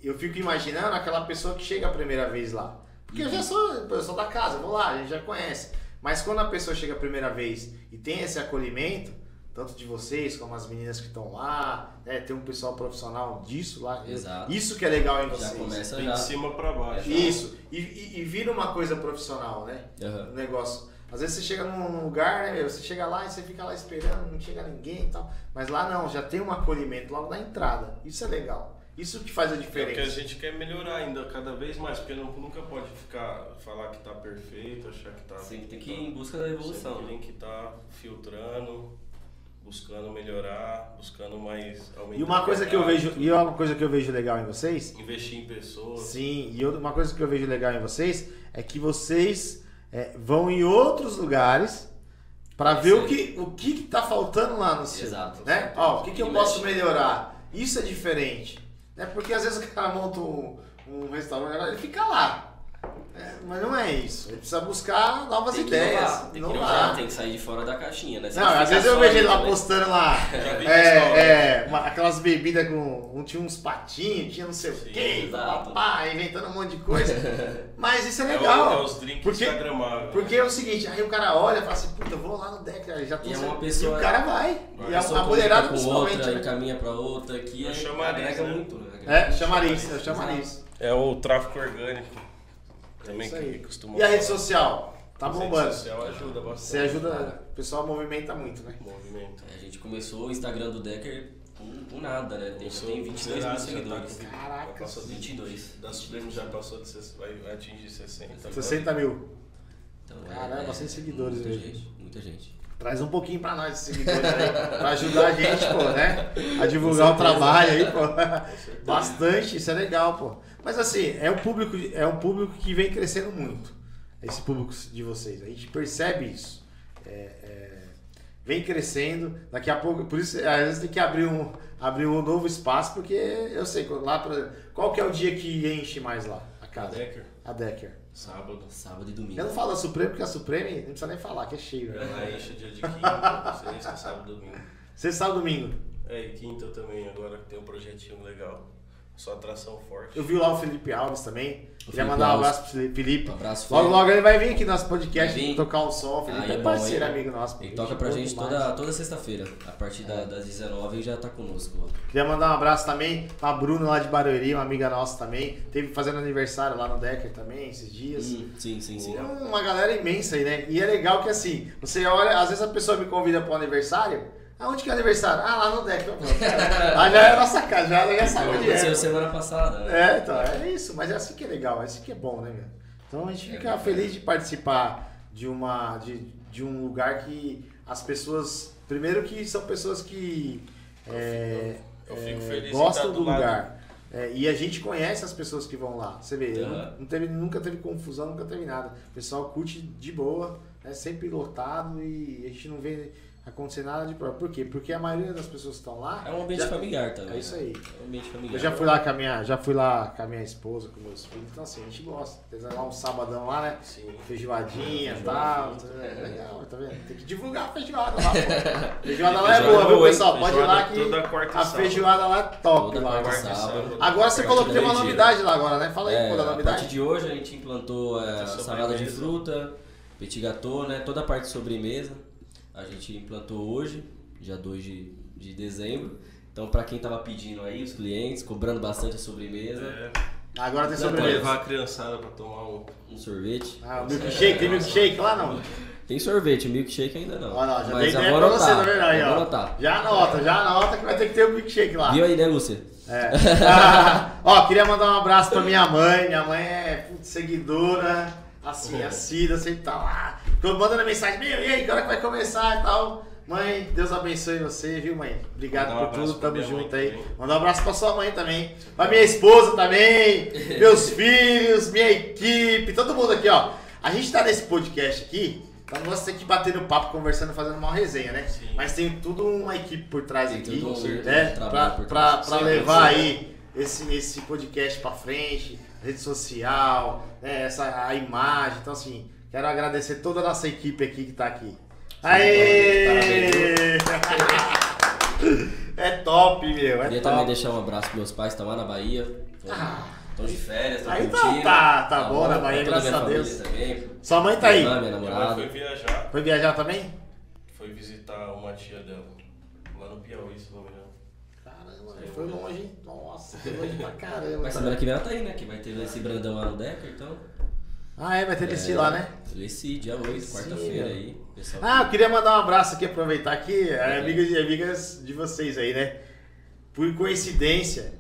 eu fico imaginando aquela pessoa que chega a primeira vez lá. Porque eu já sou, eu sou da casa, vou lá, a gente já conhece. Mas quando a pessoa chega a primeira vez e tem esse acolhimento, tanto de vocês como as meninas que estão lá, né? Tem um pessoal profissional disso lá. Exato. Isso que é legal em Já vocês. começa Vem já. de cima pra baixo. Isso. E, e- e vira uma coisa profissional, né? Aham. o negócio. Às vezes você chega num lugar, né, meu? Você chega lá e você fica lá esperando, não chega ninguém e tal. Mas lá não, já tem um acolhimento logo na entrada. Isso é legal. Isso que faz a É o que a diferença. gente quer melhorar ainda cada vez mais, porque não, nunca pode ficar, falar que tá perfeito, achar que tá. Sempre tem que ir em busca da evolução. Sempre tem que estar filtrando, buscando melhorar, buscando mais aumentar. E uma coisa que eu vejo, e uma coisa que eu vejo legal em vocês, Investir em pessoas. sim, e outra- uma coisa que eu vejo legal em vocês é que vocês é, vão em outros lugares para É ver o que o que que tá faltando lá no seu, Exato. né? Ó, o que que eu posso melhorar? Isso é diferente, né? Porque às vezes o cara monta um, um restaurante, ele fica lá. É, mas não é isso. Ele precisa buscar novas Tem que ideias. inovar, tem que inovar. tem que sair de fora da caixinha, né? Você Não, às vezes eu vejo ele lá também. postando lá. (laughs) Já vi É, é, uma- aquelas bebidas com. Um tinha uns patinhos, tinha não sei o Sim, quê, exato. papá, inventando um monte de coisa. (laughs) Mas isso é É, o- legal. é os drinks porque, instagramáveis. porque é o seguinte, aí o cara olha e fala assim, puta, eu vou lá no deck, aí já tô E é uma pessoa- E o cara vai. Vai. E a, pessoa a mulherada comunica principalmente. com outra, né? encaminha pra outra, que É é, chamariz, agrega né? muito, né? É, chamariz, é o chamariz. É o tráfico orgânico. Também Isso que costuma E a rede social? Tá A rede bombando. social ajuda bastante. Você ajuda, o pessoal movimenta muito, né? Movimento. A gente começou o Instagram do Decker com, com nada, né? Tem, já tem 22 mil tá seguidores. com- Caraca. já passou de 22. Da Supremo já passou de 60, vai, vai atingir 60. agora. 60 mil. Então, Caramba, bastante seguidores muita mesmo. gente, muita gente. Traz um pouquinho pra nós esses seguidores aí, pra ajudar a (laughs) gente, pô, né? A divulgar o trabalho aí, pô. Bastante, isso é legal, pô. Mas assim, é um público, é um público que vem crescendo muito. Esse público de vocês. A gente percebe isso. É, é, vem crescendo. Daqui a pouco, por isso, às vezes tem que abrir um, abrir um novo espaço, porque eu sei, lá, por exemplo, qual que é o dia que enche mais lá? A casa? Decker, A Decker. sábado. Sábado e domingo. Eu não falo da Supreme, porque a Supreme não precisa nem falar, que é cheio. Né? Ela enche dia de quinta, sexta, sábado, domingo. Sexta, sábado, domingo. É, e quinta também, agora que tem um projetinho legal. Só atração forte. Eu vi lá o Felipe Alves também. O Queria Felipe mandar um abraço pro Felipe. Um abraço, Logo, Felipe. logo ele vai vir aqui no nosso podcast tocar um som. O Felipe Aí é é parceiro, amigo nosso. Ele toca pra gente demais. toda, toda sexta-feira. A partir da- das 19 ele já tá conosco. Queria mandar um abraço também pra Bruno lá de Barueri, uma amiga nossa também. Teve fazendo aniversário lá no Decker também, esses dias. Hum, sim, sim, sim. É uma galera imensa aí, né? E é legal que assim, você olha, às vezes a pessoa me convida para um aniversário. Aonde que é o aniversário? Ah, lá no deck. Cara, Lá já é a nossa casa, já, já sabe onde é. semana passada, né? É, então, é isso. Mas é assim que é legal, é assim que é bom, né, meu? Então a gente É fica bacana. feliz de participar de uma de, de um lugar que as pessoas, primeiro que são pessoas que é, Eu fico é, feliz gostam do do lugar. É, e a gente conhece as pessoas que vão lá. Você vê, não, não teve, nunca teve confusão, nunca teve nada. O pessoal curte de boa, é sempre lotado e a gente não vê acontecer nada de problema. Por quê? Porque a maioria das pessoas que estão lá. É um ambiente já- familiar também. É isso né? aí. É um ambiente familiar. Eu já fui lá com a minha, já fui lá com a minha esposa, com meus filhos, então assim, a gente gosta. Fez lá um sabadão lá, né? Sim. Feijoadinha e tal. frita. É legal, tá vendo? Tem que divulgar a feijoada lá, pô. (laughs) Feijoada lá é boa, viu, pessoal? Pode ir lá que toda quarta a feijoada lá é top Toda lá. quarta quarta sábado. sábado. Agora você A partir tem uma novidade lá agora, né? Fala aí, É, pô, da a novidade. partir de hoje a gente implantou é, a Sobremesa. salada de fruta, petit gâteau, né? Toda a parte de sobremesa. A gente implantou hoje, dia 2 de, de dezembro. Então, pra quem tava pedindo aí, os clientes, cobrando bastante a sobremesa, É, Agora tem sobremesa. levar a criançada pra tomar um. um sorvete. Ah, o milkshake, tem milkshake lá não? Tem sorvete, milkshake ainda não. Olha lá, já Mas dei pra anotar, você, tá vou ó. anotar. Já anota, já anota que vai ter que ter o milkshake lá. Viu aí, né, Lúcia? É. Ah, (laughs) (laughs) ó, queria mandar um abraço pra minha mãe. Minha mãe é putz, seguidora, assim, assídua, sempre tá lá. Ficou mandando mensagem, meu, e aí, que hora que vai começar e tal. Mãe, Deus abençoe você, viu, mãe? Obrigado um por tudo, tamo junto aí. Mandar um abraço pra sua mãe também. Pra minha esposa também, (laughs) meus filhos, minha equipe, todo mundo aqui, ó. A gente tá nesse podcast aqui, pra não você que bater no papo, conversando, fazendo uma resenha, né? Sim. Mas tem tudo uma equipe por trás Tem aqui, né? Pra, pra, pra levar aí esse, esse podcast pra frente, rede social, né, essa, a imagem. Então, assim, quero agradecer toda a nossa equipe aqui que tá aqui. Aê! É top, meu. É Queria também top. deixar um abraço pros meus pais, estão lá na Bahia. Estão de férias, estão Aí tá- curtindo. tá- tá bom na Bahia, pra toda graças a Deus. Também. Sua mãe tá aí. Minha minha Minha mãe namorada. foi viajar, Foi viajar também? foi visitar uma tia dela. Lá no Piauí, se não me Caramba, foi longe, hein? Nossa, foi longe pra caramba. Mas semana que vem ela tá aí, né? Que vai ter esse brandão lá no Decker, então. Ah, é, vai ter esse É, lá, né? Esse dia 8, Sim, quarta-feira aí. Pessoal Ah, eu queria mandar um abraço aqui, aproveitar aqui, é, amigas e amigas de vocês aí, né? Por coincidência,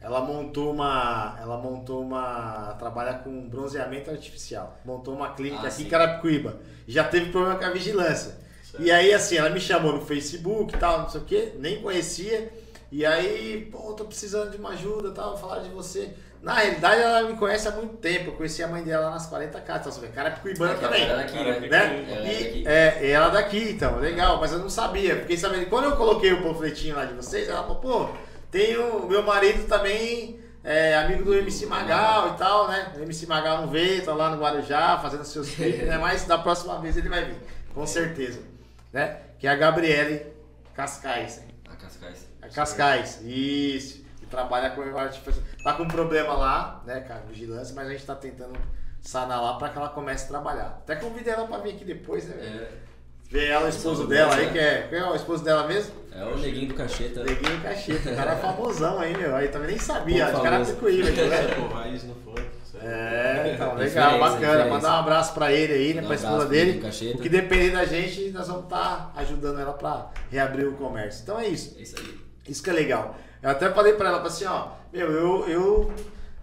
ela montou uma. Ela montou uma. trabalha com bronzeamento artificial. Montou uma clínica Ah, aqui em sim. Carapicuíba. Já teve problema com a vigilância. Certo. E aí, assim, ela me chamou no Facebook e tal, não sei o quê, nem conhecia. E aí, pô, tô precisando de uma ajuda tal, falar de você. Na realidade, ela me conhece há muito tempo. Eu conheci a mãe dela nas 40 casas. Então, você vê, Carapicuíbana também Ela é daqui, né? né? Ela é E, daqui. é, ela daqui, então, legal, mas eu não sabia. Fiquei sabendo. Quando eu coloquei o panfletinho lá de vocês, ela falou, pô, tem o meu marido também, é amigo do MC Magal e tal, né? O MC Magal não veio, tá lá no Guarujá fazendo seus (laughs) clipes, né? Mas da próxima vez ele vai vir, com certeza. Né? Que é a Gabriele Cascais. Né? A Cascais. Isso. Que trabalha com. Tá com um problema lá, né, cara, vigilância, mas a gente tá tentando sanar lá pra que ela comece a trabalhar. Até convidei ela pra vir aqui depois, né? velho? É, Ver ela, o esposo dela aí, que é. Quem é o esposo dela mesmo? é o neguinho do cacheta. Neguinho Cacheta. O cara é famosão aí, meu. Aí também nem sabia, Pô, de tá vendo? (laughs) Pô, raiz no funk. certo? É, então, legal, bacana. Mandar um abraço pra ele aí, né? Pra um esposa dele. Cacheta. O que depender da gente, nós vamos estar ajudando ela pra reabrir o comércio. Então é isso. É isso aí. Isso que é legal. Eu até falei pra ela, falei assim, ó, meu, eu, eu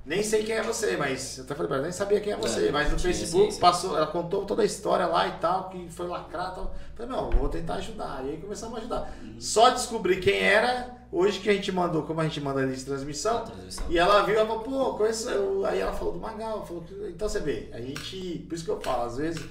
nem sei quem é você, mas eu até falei pra ela, nem sabia quem é você, É, mas no Facebook ciência. passou, ela contou toda a história lá e tal, que foi lacrado e tal. Falei, não, vou tentar ajudar. E aí começamos a ajudar. Uhum. Só descobri quem era, hoje que a gente mandou, como a gente manda a lista de transmissão, e ela viu, ela falou, pô, conheço. eu- Aí ela falou do Magal, falou que. Então você vê, a gente. Por isso que eu falo, às vezes,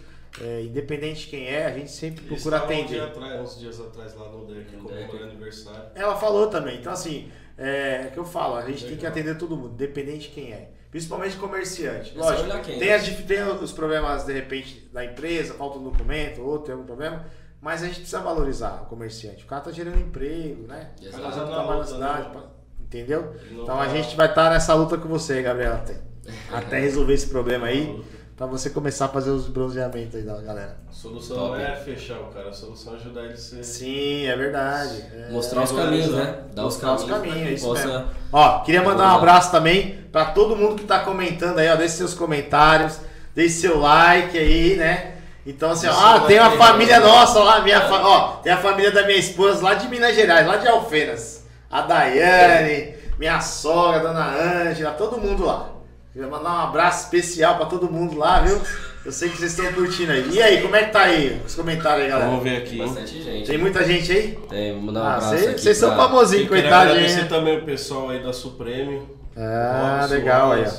é, independente de quem é, a gente sempre Eles procura um atender. dia atrás, uns dias atrás lá no deck, No comemorando deck. aniversário. Ela falou também. Então, assim, é, é que eu falo, a gente tem que Legal. atender todo mundo, independente de quem é. Principalmente comerciante. É Lógico, quem, tem, né? as, tem os problemas, de repente, da empresa, falta um documento, ou tem algum problema, mas a gente precisa valorizar o comerciante. O cara tá gerando emprego, né? Tá Exato. fazendo Na trabalho na luta, cidade. né? pra- Entendeu? Então a gente vai estar nessa luta com você, Gabriel, até, (laughs) até resolver esse problema aí. Pra você começar a fazer os bronzeamentos aí da galera. A solução Top. não é fechar o cara, a solução é ajudar ele a ser. Sim, é verdade. É. Mostrar os caminhos, né? Dar os Mostrar os caminhos. caminhos, que isso possa... mesmo. Ó, queria mandar um abraço também pra todo mundo que tá comentando aí, ó. Deixe seus comentários, deixe seu like aí, né? Então, assim, ó, ah, tem uma família ó. nossa lá, minha fa- ó, tem a família da minha esposa lá de Minas Gerais, lá de Alfenas. A Daiane, minha sogra, dona Ângela, todo mundo lá. Queria mandar um abraço especial pra todo mundo lá, viu? Eu sei que vocês estão curtindo aí. E aí, como é que tá aí os comentários aí, galera? Vamos ver aqui. hein? Bastante gente. Tem muita gente aí? Tem, vou mandar um Ah, abraço vocês aqui vocês são famosinhos, quero coitadinho. agradecer hein? também o pessoal aí da Supreme. Ah, Robson, legal aí, ó.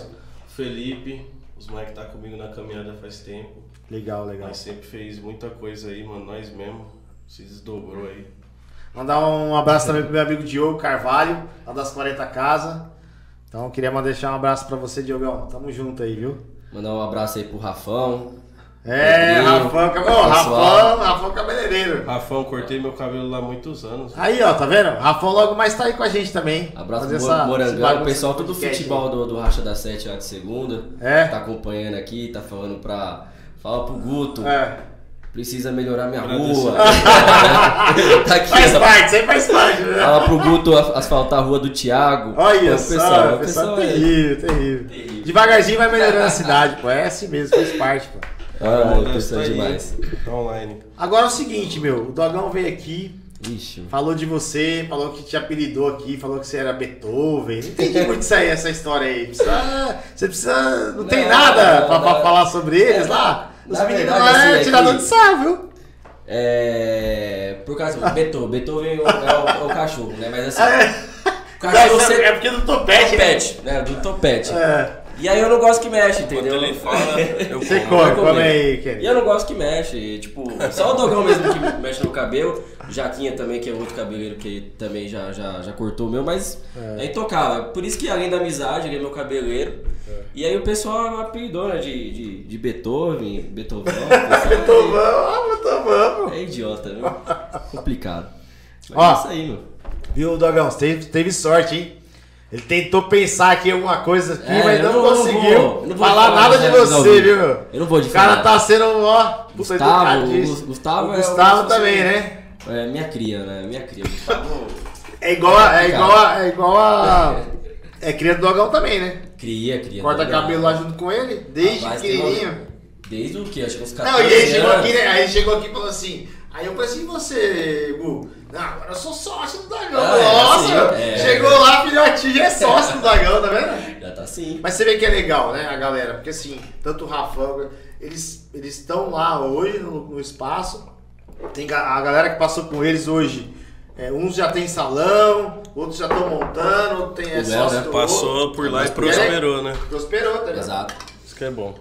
Felipe, os moleques que tá comigo na caminhada faz tempo. Legal, legal. Nós sempre fez muita coisa aí, mano. Nós mesmo. Se desdobrou aí. Mandar um abraço também pro meu amigo Diogo Carvalho, lá das 40 Casas. Então, eu queria mandar deixar um abraço pra você, Diogão. Tamo junto aí, viu? Mandar um abraço aí pro Rafão. É, Rafão, cab-. Rafão, Rafão cabeleireiro. Rafão, cortei meu cabelo lá há muitos anos. Aí, ó, tá vendo? Rafão logo mais tá aí com a gente também. Abraço pro essa- Morangão, o pessoal do futebol do, do Racha da Sete lá de segunda. É? Tá acompanhando aqui, tá falando pra. Fala pro Guto. É. precisa melhorar minha rua. (laughs) (laughs) tá aqui, Faz ó. parte, sempre faz parte, né? Fala pro Guto asfaltar a rua do Thiago. Olha Pô, só, pessoal, o pessoal é é- terrível, terrível. Terrível. Devagarzinho vai melhorando a cidade, pô. É assim mesmo, faz parte, pô. Ah, tá aí, demais. Tá online. Agora é o seguinte, meu. O Dogão veio aqui, Ixi. Falou de você, falou que te apelidou aqui, falou que você era Beethoven. Não entendi muito isso aí, essa história aí. Precisa- você precisa. Não, tem Não, nada pra, não, pra não. falar sobre eles lá? Na Os meninos verdade, lá assim, é é tirador de sal, viu? É. Por causa do Beethoven. Beethoven é o, é o- é o cachorro, né? Mas assim. É, O cachorro você. é porque do topete. né? Topete, né? Do topete. É, E aí eu não gosto que mexe, Quando entendeu? ele fala, eu (laughs) você como. come, aí, E Kenny. eu não gosto que mexe, e, tipo, só o Dogão mesmo que mexe no cabelo, Jaquinha também, que é outro cabeleireiro que também já, já, já cortou o meu, mas é. intocável. Por isso que além da amizade, ele é meu cabeleireiro. E aí o pessoal apelidou, né, de, de, de Beethoven, Beethoven. (laughs) Beethoven, ah, Beethoven. É idiota, viu? Complicado. Mas Ó. é isso aí, meu. Viu, Dogão? Você teve, teve sorte, hein? Ele tentou pensar aqui alguma coisa aqui, É, mas não, não- conseguiu vou- não vou falar nada de você, viu, meu? Eu não vou de O cara tá sendo, ó, Gustavo, Gustavo o é o- Gustavo também, né? É minha cria, né? Minha cria. (laughs) Gustavo É igual a, é igual a, é igual a, (laughs) é cria do Dogão também, né? cria, cria. Corta Dogão. cabelo lá junto com ele, desde Rapaz, pequenininho. uma- Desde o que? Acho que uns 14 Não, e ele chegou aqui, né? Aí ele chegou aqui e falou assim. Aí eu falei assim, e você, Gu? Não, agora eu sou sócio do Dagão. Ah, é Nossa, assim, é. chegou lá, filhotinho, já é sócio do Dagão, tá vendo? Já tá assim. Mas você vê que é legal, né, a galera? Porque assim, tanto o Rafão, eles eles estão lá hoje no, no espaço. Tem a galera que passou com eles hoje. é, uns já tem salão, outros já estão montando, outro tem é, O Léo, sócio né? Passou por lá e prosperou, né? Prosperou, tá ligado? Exato. Isso que é bom.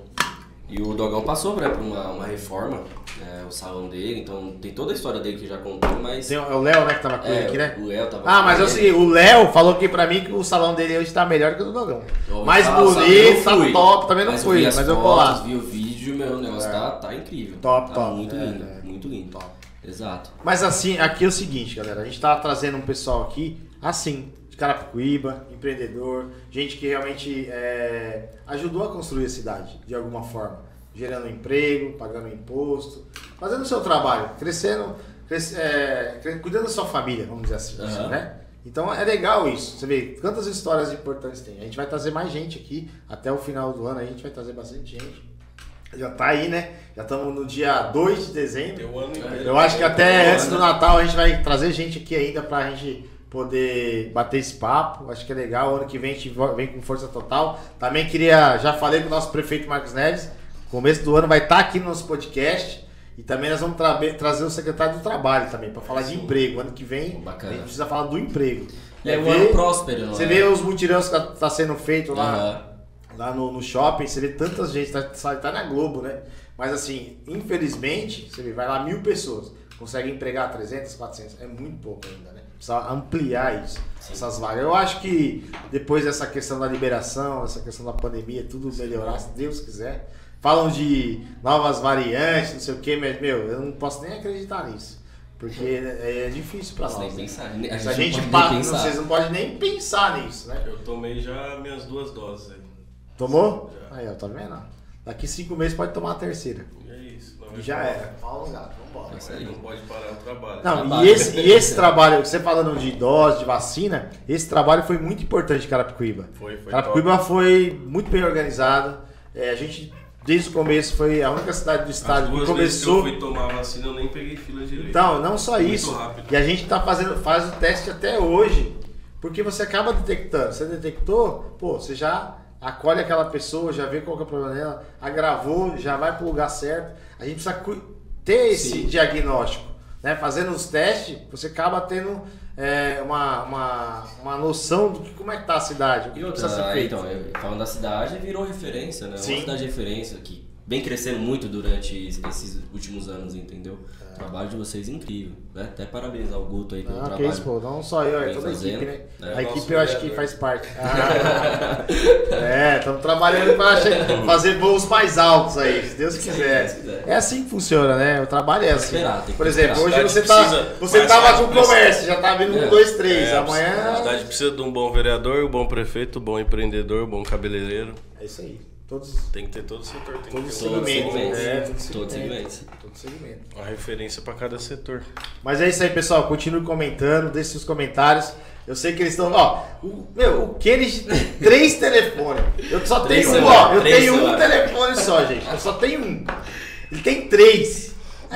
E o Dogão passou né, por uma, uma reforma, né, o salão dele, então tem toda a história dele que já contou, mas. Tem o é o Léo, né, que tava com ele é, aqui, né? o Léo tava Ah, com mas é o ele. seguinte, o Léo falou aqui pra mim que o salão dele hoje tá melhor que o do Dogão. Eu Mais bonito, eu tá top, também não Mas eu fui, vi as mas eu vou fotos, lá. vi o vídeo, meu, o negócio É. tá, tá incrível. Top, tá top. Muito É, lindo, é. Muito lindo. Exato. Mas assim, aqui é o seguinte, galera. A gente tá trazendo um pessoal aqui, assim, de Carapicuíba, empreendedor, gente que realmente é, ajudou a construir a cidade, de alguma forma. Gerando emprego, pagando imposto, fazendo o seu trabalho, crescendo, cres- é, cuidando da sua família, vamos dizer assim, Aham. né? Então é legal isso. Você vê quantas histórias importantes tem. A gente vai trazer mais gente aqui. Até o final do ano a gente vai trazer bastante gente. Já tá aí, né? Já estamos no dia 2 de dezembro. Ano inteiro. Eu acho que até Boa, antes né? do Natal a gente vai trazer gente aqui ainda pra gente poder bater esse papo. Acho que é legal. Ano que vem a gente vem com força total. Também queria, já falei com o nosso prefeito Marcos Neves, começo do ano vai estar aqui no nosso podcast. E também nós vamos tra- trazer o secretário do trabalho também, para falar de emprego. Ano que vem Bacana. a gente precisa falar do emprego. É um ano próspero, Você é? vê os mutirões que tá, tá sendo feito lá, Aham. Lá no, no shopping, você vê tanta gente, tá, tá na Globo, né? Mas assim, infelizmente, você vê, vai lá mil pessoas, consegue empregar 300, 400, é muito pouco ainda, né? Precisa ampliar isso, essas vagas. Eu acho que depois dessa questão da liberação, essa questão da pandemia, tudo melhorar, se Deus quiser. Falam de novas variantes, não sei o que, mas, meu, eu não posso nem acreditar nisso. Porque é, é difícil pra Nossa, nem nós. né? pensar. Se a gente não pa- pode nem pensar. vocês não podem nem pensar nisso, né? Eu tomei já minhas duas doses aí. Tomou? Já. Aí, ó, tá vendo? Daqui cinco meses pode tomar a terceira. E é isso. não E já parar. era. Fala gato, vambora. Isso Aí aí. não pode parar o trabalho. Não, Trabalho. e esse, e esse trabalho, você falando de dose, de vacina, esse trabalho foi muito importante em Carapicuíba. Foi, foi Carapicuíba foi muito bem organizado. É, a gente, desde o começo, foi a única cidade do estado que vezes que eu começou. fui tomar a vacina, eu nem peguei fila direito. Então, não só Muito isso. rápido. E a gente tá fazendo, faz o teste até hoje. Porque você acaba detectando. Você detectou, pô, você já acolhe aquela pessoa, já vê qual que é o problema dela, agravou, já vai pro lugar certo. A gente precisa ter esse Sim. diagnóstico. Né? Fazendo os testes, você acaba tendo é, uma, uma, uma noção do que, como é que tá a cidade, o que E precisa ser outra, feito. então, eu- falando da cidade, virou referência, né? Sim. Uma cidade de referência que vem crescendo muito durante esses últimos anos, entendeu? O trabalho de vocês é incrível, né? Até parabenizar o Guto aí pelo Ah, que trabalho. isso, pô, não só eu, é toda a equipe, né? né? A equipe eu acho que faz parte. Ah, (laughs) é, estamos trabalhando para fazer voos mais altos aí, se Deus Se Deus quiser. quiser. É assim que funciona, né? O trabalho é assim. esperar, Por exemplo, hoje A você tá, você tava com o comércio, já tá vindo É. um, dois, três. É, A Amanhã. cidade precisa de um bom vereador, um bom prefeito, um bom empreendedor, um bom cabeleireiro. É isso aí. Todos, Tem que ter todo o setor, tem todos que ter um- Todos os segmentos. segmentos. É, segmentos. segmentos. Todo segmento. uma referência para cada setor. Mas é isso aí, pessoal. Continue comentando, deixe seus comentários. Eu sei que eles estão. Ó, o, meu, o Kennedy tem três (laughs) telefones. Eu só Três tenho um, celulares, ó. Eu tenho um celulares. telefone só, gente. Eu só tenho um. Ele tem três.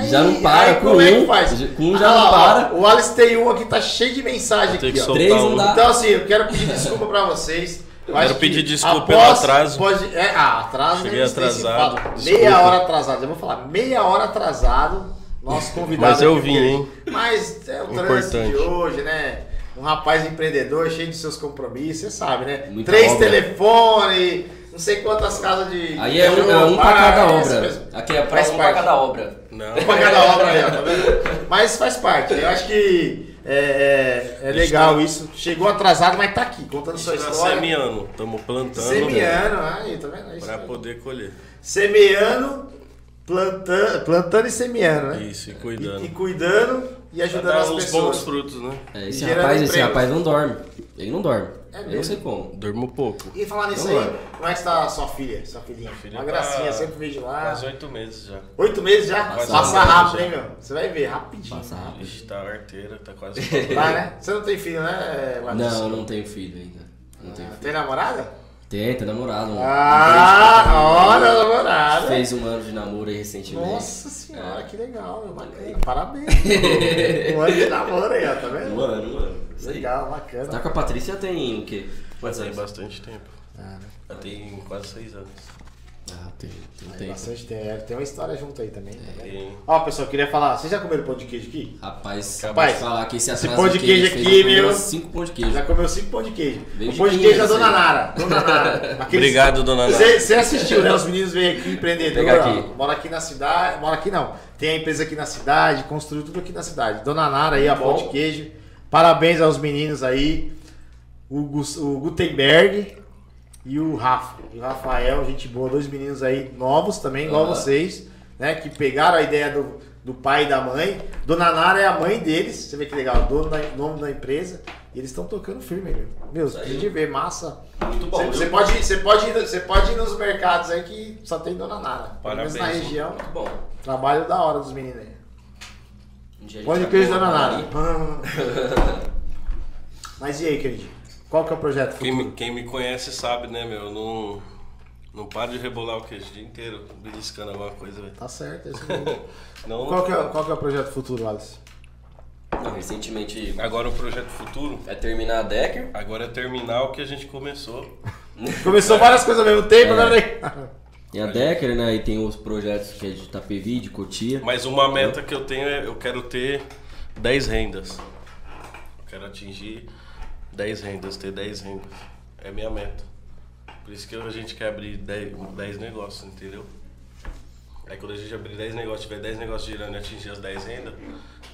Já não para com como é que um, faz? com um já Ah, não ó, para. O Alice tem um aqui, tá cheio de mensagem aqui, que ó. Três não um. Então, assim, eu quero pedir desculpa pra vocês. Eu Quero pedir desculpa pelo atraso. Pode, é, ah, atraso Cheguei atrasado. Meia hora atrasado. Eu vou falar, meia hora atrasado. Nosso (laughs) convidado. Mas eu vim, hein? Mas é o trânsito Importante. de hoje, né? Um rapaz empreendedor, cheio de seus compromissos, você sabe, né? Muita Três obra. telefones, não sei quantas casas de. Aí é um, é um pra Ah, cada obra. mesmo. Aqui é pra Faz um pra parte. cada obra. Não. Um pra cada obra aí, ó, tá vendo? Mas faz parte. Eu acho que é, é- é legal isso. Chegou atrasado, mas tá aqui, contando sua história. semiano, estamos plantando Semiano, aí, tá vendo? É isso para aí. poder colher. Semeando, plantando, plantando e semeando, né? Isso, e cuidando. E, e cuidando e ajudando dar as os pessoas. bons frutos, né? É, esse rapaz, esse rapaz não dorme. Ele não dorme. É eu não mesmo? sei como. Durmo pouco. E falar nisso Não aí, como é que está a sua filha, sua filhinha? filha Uma tá gracinha, sempre vejo lá. Quase oito meses já. Oito meses já? Quase Passa meses rápido, já. hein, meu? Você vai ver, rapidinho. Passa rápido. Ixi, tá arteira, tá quase. Vai, (laughs) né? Você não tem filho, né, Marcos? Não, não tenho filho ainda. Não tenho Ah, filho. Tem namorada? Tem, tem namorado. um- um Ah, olha, família. namorada. Fez um ano de namoro aí recentemente. Nossa senhora, É. que legal, meu, bacana. Parabéns. (laughs) um ano de namoro aí, ó, tá vendo? Um ano, um ano. Isso aí. Legal, bacana. Tá com a Patrícia tem o quê? Quantos Tem anos? bastante tempo. Ah, né? Já tem quase seis anos. Ah, tem, tem tempo. bastante tempo. Tem uma história junto aí também. tá? Tem. Ó, pessoal, queria falar. Vocês já comeram pão de queijo aqui? Rapaz, Rapaz, acabou de falar que esse esse pão de que queijo aqui, meu. Cinco pão de queijo. Já comeu cinco pão de queijo. Veio o pão de queijo é da Minas, Dona aí. Nara. Dona Nara. (laughs) Aqueles- Obrigado, dona Nara. Você assistiu, né? Os meninos vêm aqui, empreendedor, Pega ó, aqui. mora aqui na cidade. Mora aqui não. Tem a empresa aqui na cidade, construiu tudo aqui na cidade. Dona Nara aí, a pão de queijo. Parabéns aos meninos aí. O, Gus- o Gutenberg e o Rafa. E o Rafael, gente boa, dois meninos aí novos também, igual Aham. vocês, né? Que pegaram a ideia do, do pai e da mãe. Dona Nara é a mãe deles. Você vê que legal, dono da, nome da empresa. E eles estão tocando firme, meu. Meu, tem de ver, massa. Muito bom. Você, pode, você, pode ir, você pode ir nos mercados aí que só tem Dona Nara. Pelo menos na Parabéns. região. Muito bom. Trabalho da hora dos meninos aí. Um a gente Pode queijo Dona Nara. (laughs) (laughs) Mas e aí, querido? Qual que é o projeto Quem futuro? me, quem me conhece sabe, né, meu? Eu não, não paro de rebolar o queijo o dia inteiro, beliscando alguma coisa, velho. Tá certo, é isso (laughs) mesmo. Não, qual, que é, qual que é o projeto futuro, Alice? Não, recentemente Agora o projeto futuro, vai terminar a Decker. agora é terminar o que a gente começou. (laughs) Começou várias coisas ao mesmo tempo, É. né? Tem a Decker, né? E tem os projetos que é de Itapevi, de Cotia. Mas uma meta que eu tenho é eu quero ter 10 rendas. Eu quero atingir 10 rendas, ter 10 rendas. É minha meta. Por isso que a gente quer abrir 10, 10 negócios, entendeu? Aí quando a gente abrir 10 negócios, tiver 10 negócios girando e atingir as 10 rendas,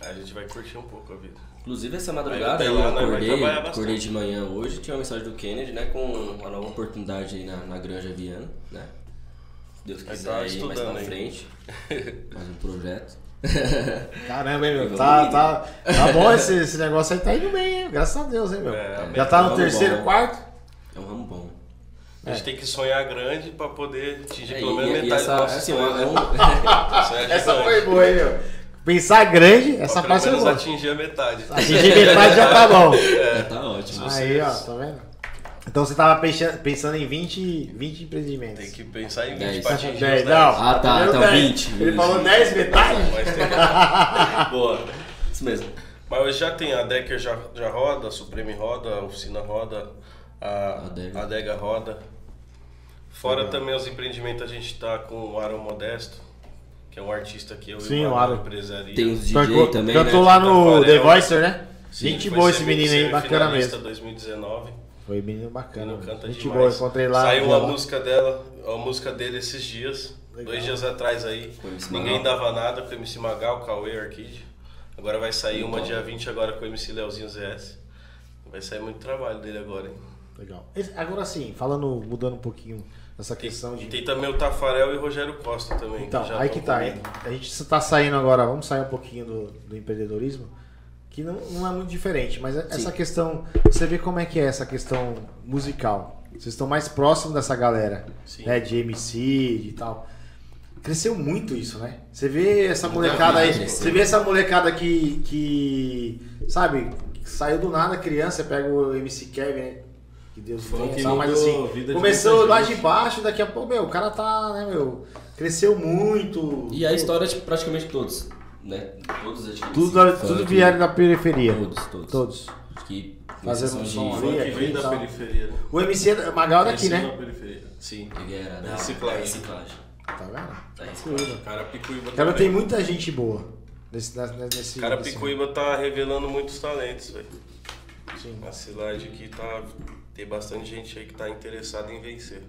a gente vai curtir um pouco a vida. Inclusive essa madrugada eu lá vai acordei, acordei de manhã hoje, tinha uma mensagem do Kennedy, né? Com uma nova oportunidade aí na, na Granja Viana, né? Deus Aí quiser tá aí mais pra aí. frente. (laughs) mais um projeto. Caramba, hein, meu? Tá, tá, tá bom esse, esse negócio aí, tá indo bem, hein? Graças a Deus, hein, meu? É, Já tá no terceiro, bom. quarto? É um ramo bom. A gente tem que sonhar grande pra poder atingir É, pelo menos e metade essa, do nosso assim, sonho, é (laughs) Essa foi boa, hein, meu? Pensar grande, essa pelo parte menos boa. atingir a metade. Atingir metade já tá bom. (laughs) é, tá ótimo. Aí, ó, tá vendo? Então você tava pensa- pensando em 20 20 empreendimentos. Tem que pensar em 20 Dez. pra atingir os 10, 10. não. Ah, tá, então 10. 20, Ele 20. falou 10 metade? Mas tem... (laughs) Boa. Isso mesmo. Mas hoje já tem, a Decker já, já roda, a Supreme roda, a Oficina roda, a Adega. Adega roda. Fora também os empreendimentos, a gente tá com o Aaron Modesto, que é um artista que eu Sim, e o o Aaron. Aaron empresaria. Tem os DJ Cantou, também, cantou né? lá no Tafarel. The Voicer, né? Sim, Gente boa esse menino aí, bacana mesmo. 2019. Foi menino bacana. Ele canta Gente demais. boa, encontrei lá. Saiu vi a lá. música dela, a música dele esses dias, Legal. dois dias atrás aí. Ninguém dava nada com o MC Magal, Cauê, Arcade. Agora vai sair uma Então. dia 20 agora com o MC Leozinho ZS. Vai sair muito trabalho dele agora, hein? Legal. Agora sim, falando, mudando um pouquinho essa Tem, questão e de. tem também o Tafarel e o Rogério Costa também. Então, já aí que tá. comigo. A gente tá saindo agora, vamos sair um pouquinho do, do empreendedorismo, que não, não é muito diferente, mas essa questão, você vê como é que é essa questão musical. Vocês estão mais próximos dessa galera, Sim. né, de MC, de tal. Cresceu muito isso, né? Você vê essa molecada aí, vida, você vê essa molecada que, que sabe, que saiu do nada criança, pega o MC Kevin, né? Que Deus o Funk tenha, tal, mas assim, de começou muita lá de baixo, daqui a pouco, meu, o cara tá, né, meu, cresceu muito. E a história de praticamente todos, né? Todos as Tudo, da- tudo vieram da periferia. Todos, todos. Todos. Que Fazendo um som funk vem da periferia, né? O MC é- Magal é daqui, Cresceu né? Sim. Ele era da Reciclagem. reciclagem. Tá vendo? Da reciclagem. Cara Picuíba Cara, tem muita gente boa nesse. nesse, nesse Cara nesse- Picuíba tá revelando muitos talentos, velho. Sim. A cidade aqui tá. Tem bastante gente aí que tá interessada em vencer.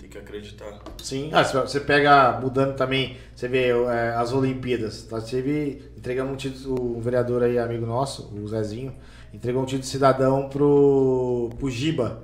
Tem que acreditar. Sim. Ah, você- pega, mudando também, você vê é, as Olimpíadas. Nós teve, entregamos um título, um vereador aí, amigo nosso, o Zezinho, entregou um título de cidadão pro, pro Giba,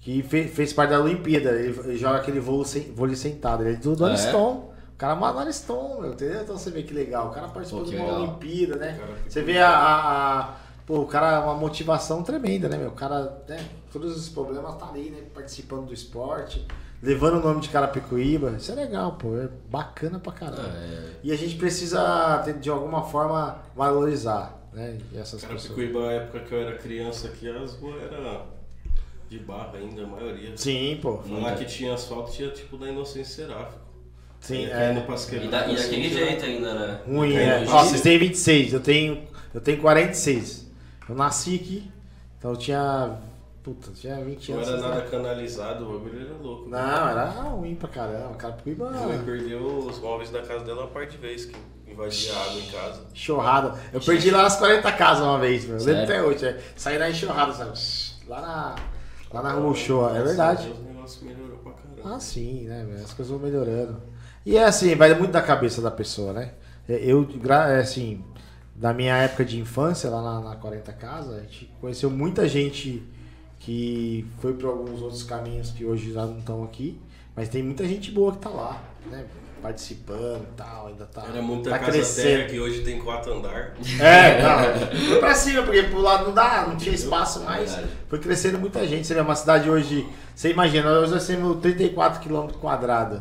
que fe- fez parte da Olimpíada. Ele, ele joga aquele vôlei, sem- vôlei sentado. Ele é do Ah, é? Aniston. O cara é uma Aniston, meu, entendeu? Então você vê que legal. O cara participou Pô, de uma legal. Olimpíada, né? Você vê a, a- a- Pô, o cara é uma motivação tremenda, né, meu? O cara, né? Todos os problemas tá ali, né? Participando do esporte, levando o nome de Carapicuíba. Isso é legal, pô. É bacana pra caramba. É, E a gente precisa, de alguma forma, valorizar, né? essas Cara pessoas. Picuíba, a época que eu era criança aqui, as ruas eram de barro ainda, a maioria. Sim, pô. Lá que tinha asfalto tinha tipo da Inocência Seráfica. Sim, E é. E, da, e assim, daquele jeito ainda, né? Ruim, é. Ó, vocês têm 26, eu tenho, eu tenho 46. Eu nasci aqui, então eu tinha. Puta, tinha 20 Não anos. era né? nada canalizado, o bagulho era louco. Não, era ruim pra caramba. Carapicuíba. Mãe perdeu os móveis da casa dela uma parte de vez, que invadia água em casa. Enxurrada. Eu perdi lá nas 40 casas uma vez, meu. Eu lembro até hoje. É. Saí na enxurrada, sabe? Lá na, lá na rua Show. É verdade. a Deus, O negócio melhorou pra caramba. Ah, sim, né? velho? As coisas vão melhorando. E é assim, vai muito da cabeça da pessoa, né? Eu, gra- é assim, da minha época de infância, lá na, na 40 Casa, a gente conheceu muita gente que foi para alguns outros caminhos que hoje já não estão aqui. Mas tem muita gente boa que tá lá, né? Participando e tal, ainda tá, Era muita tá casa crescendo. terra que hoje tem quatro andar. É, não. Foi pra cima, porque pro lado não dá, não tinha espaço mais. Verdade. Foi crescendo muita gente. Você vê uma cidade hoje, você imagina, hoje nós temos 34 km quadrados.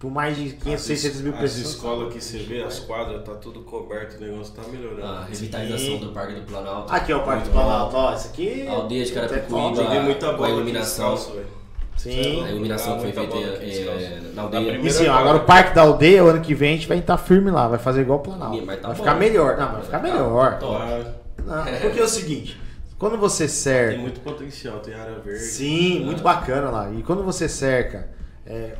Por mais de 500, As 600 mil es- pessoas. As escolas que você vê, as quadras, tá tudo coberto, o negócio tá melhorando. A revitalização Sim. do Parque do Planalto. Aqui, ó, o Parque do Muito Planalto, ó, isso aqui. A aldeia de é. Carapicuíba. Com a iluminação. Sim. A iluminação que foi feita é, na Na aldeia. primeira- E sim, agora o Parque da Aldeia, o ano que vem, a gente vai estar firme lá, vai fazer igual o Planalto. Mas tá vai bom. ficar melhor. Não, vai ficar Tá melhor. Não, porque é o seguinte, quando você tem cerca. muito potencial, tem área verde. Sim, muito bacana lá. E quando você cerca, é,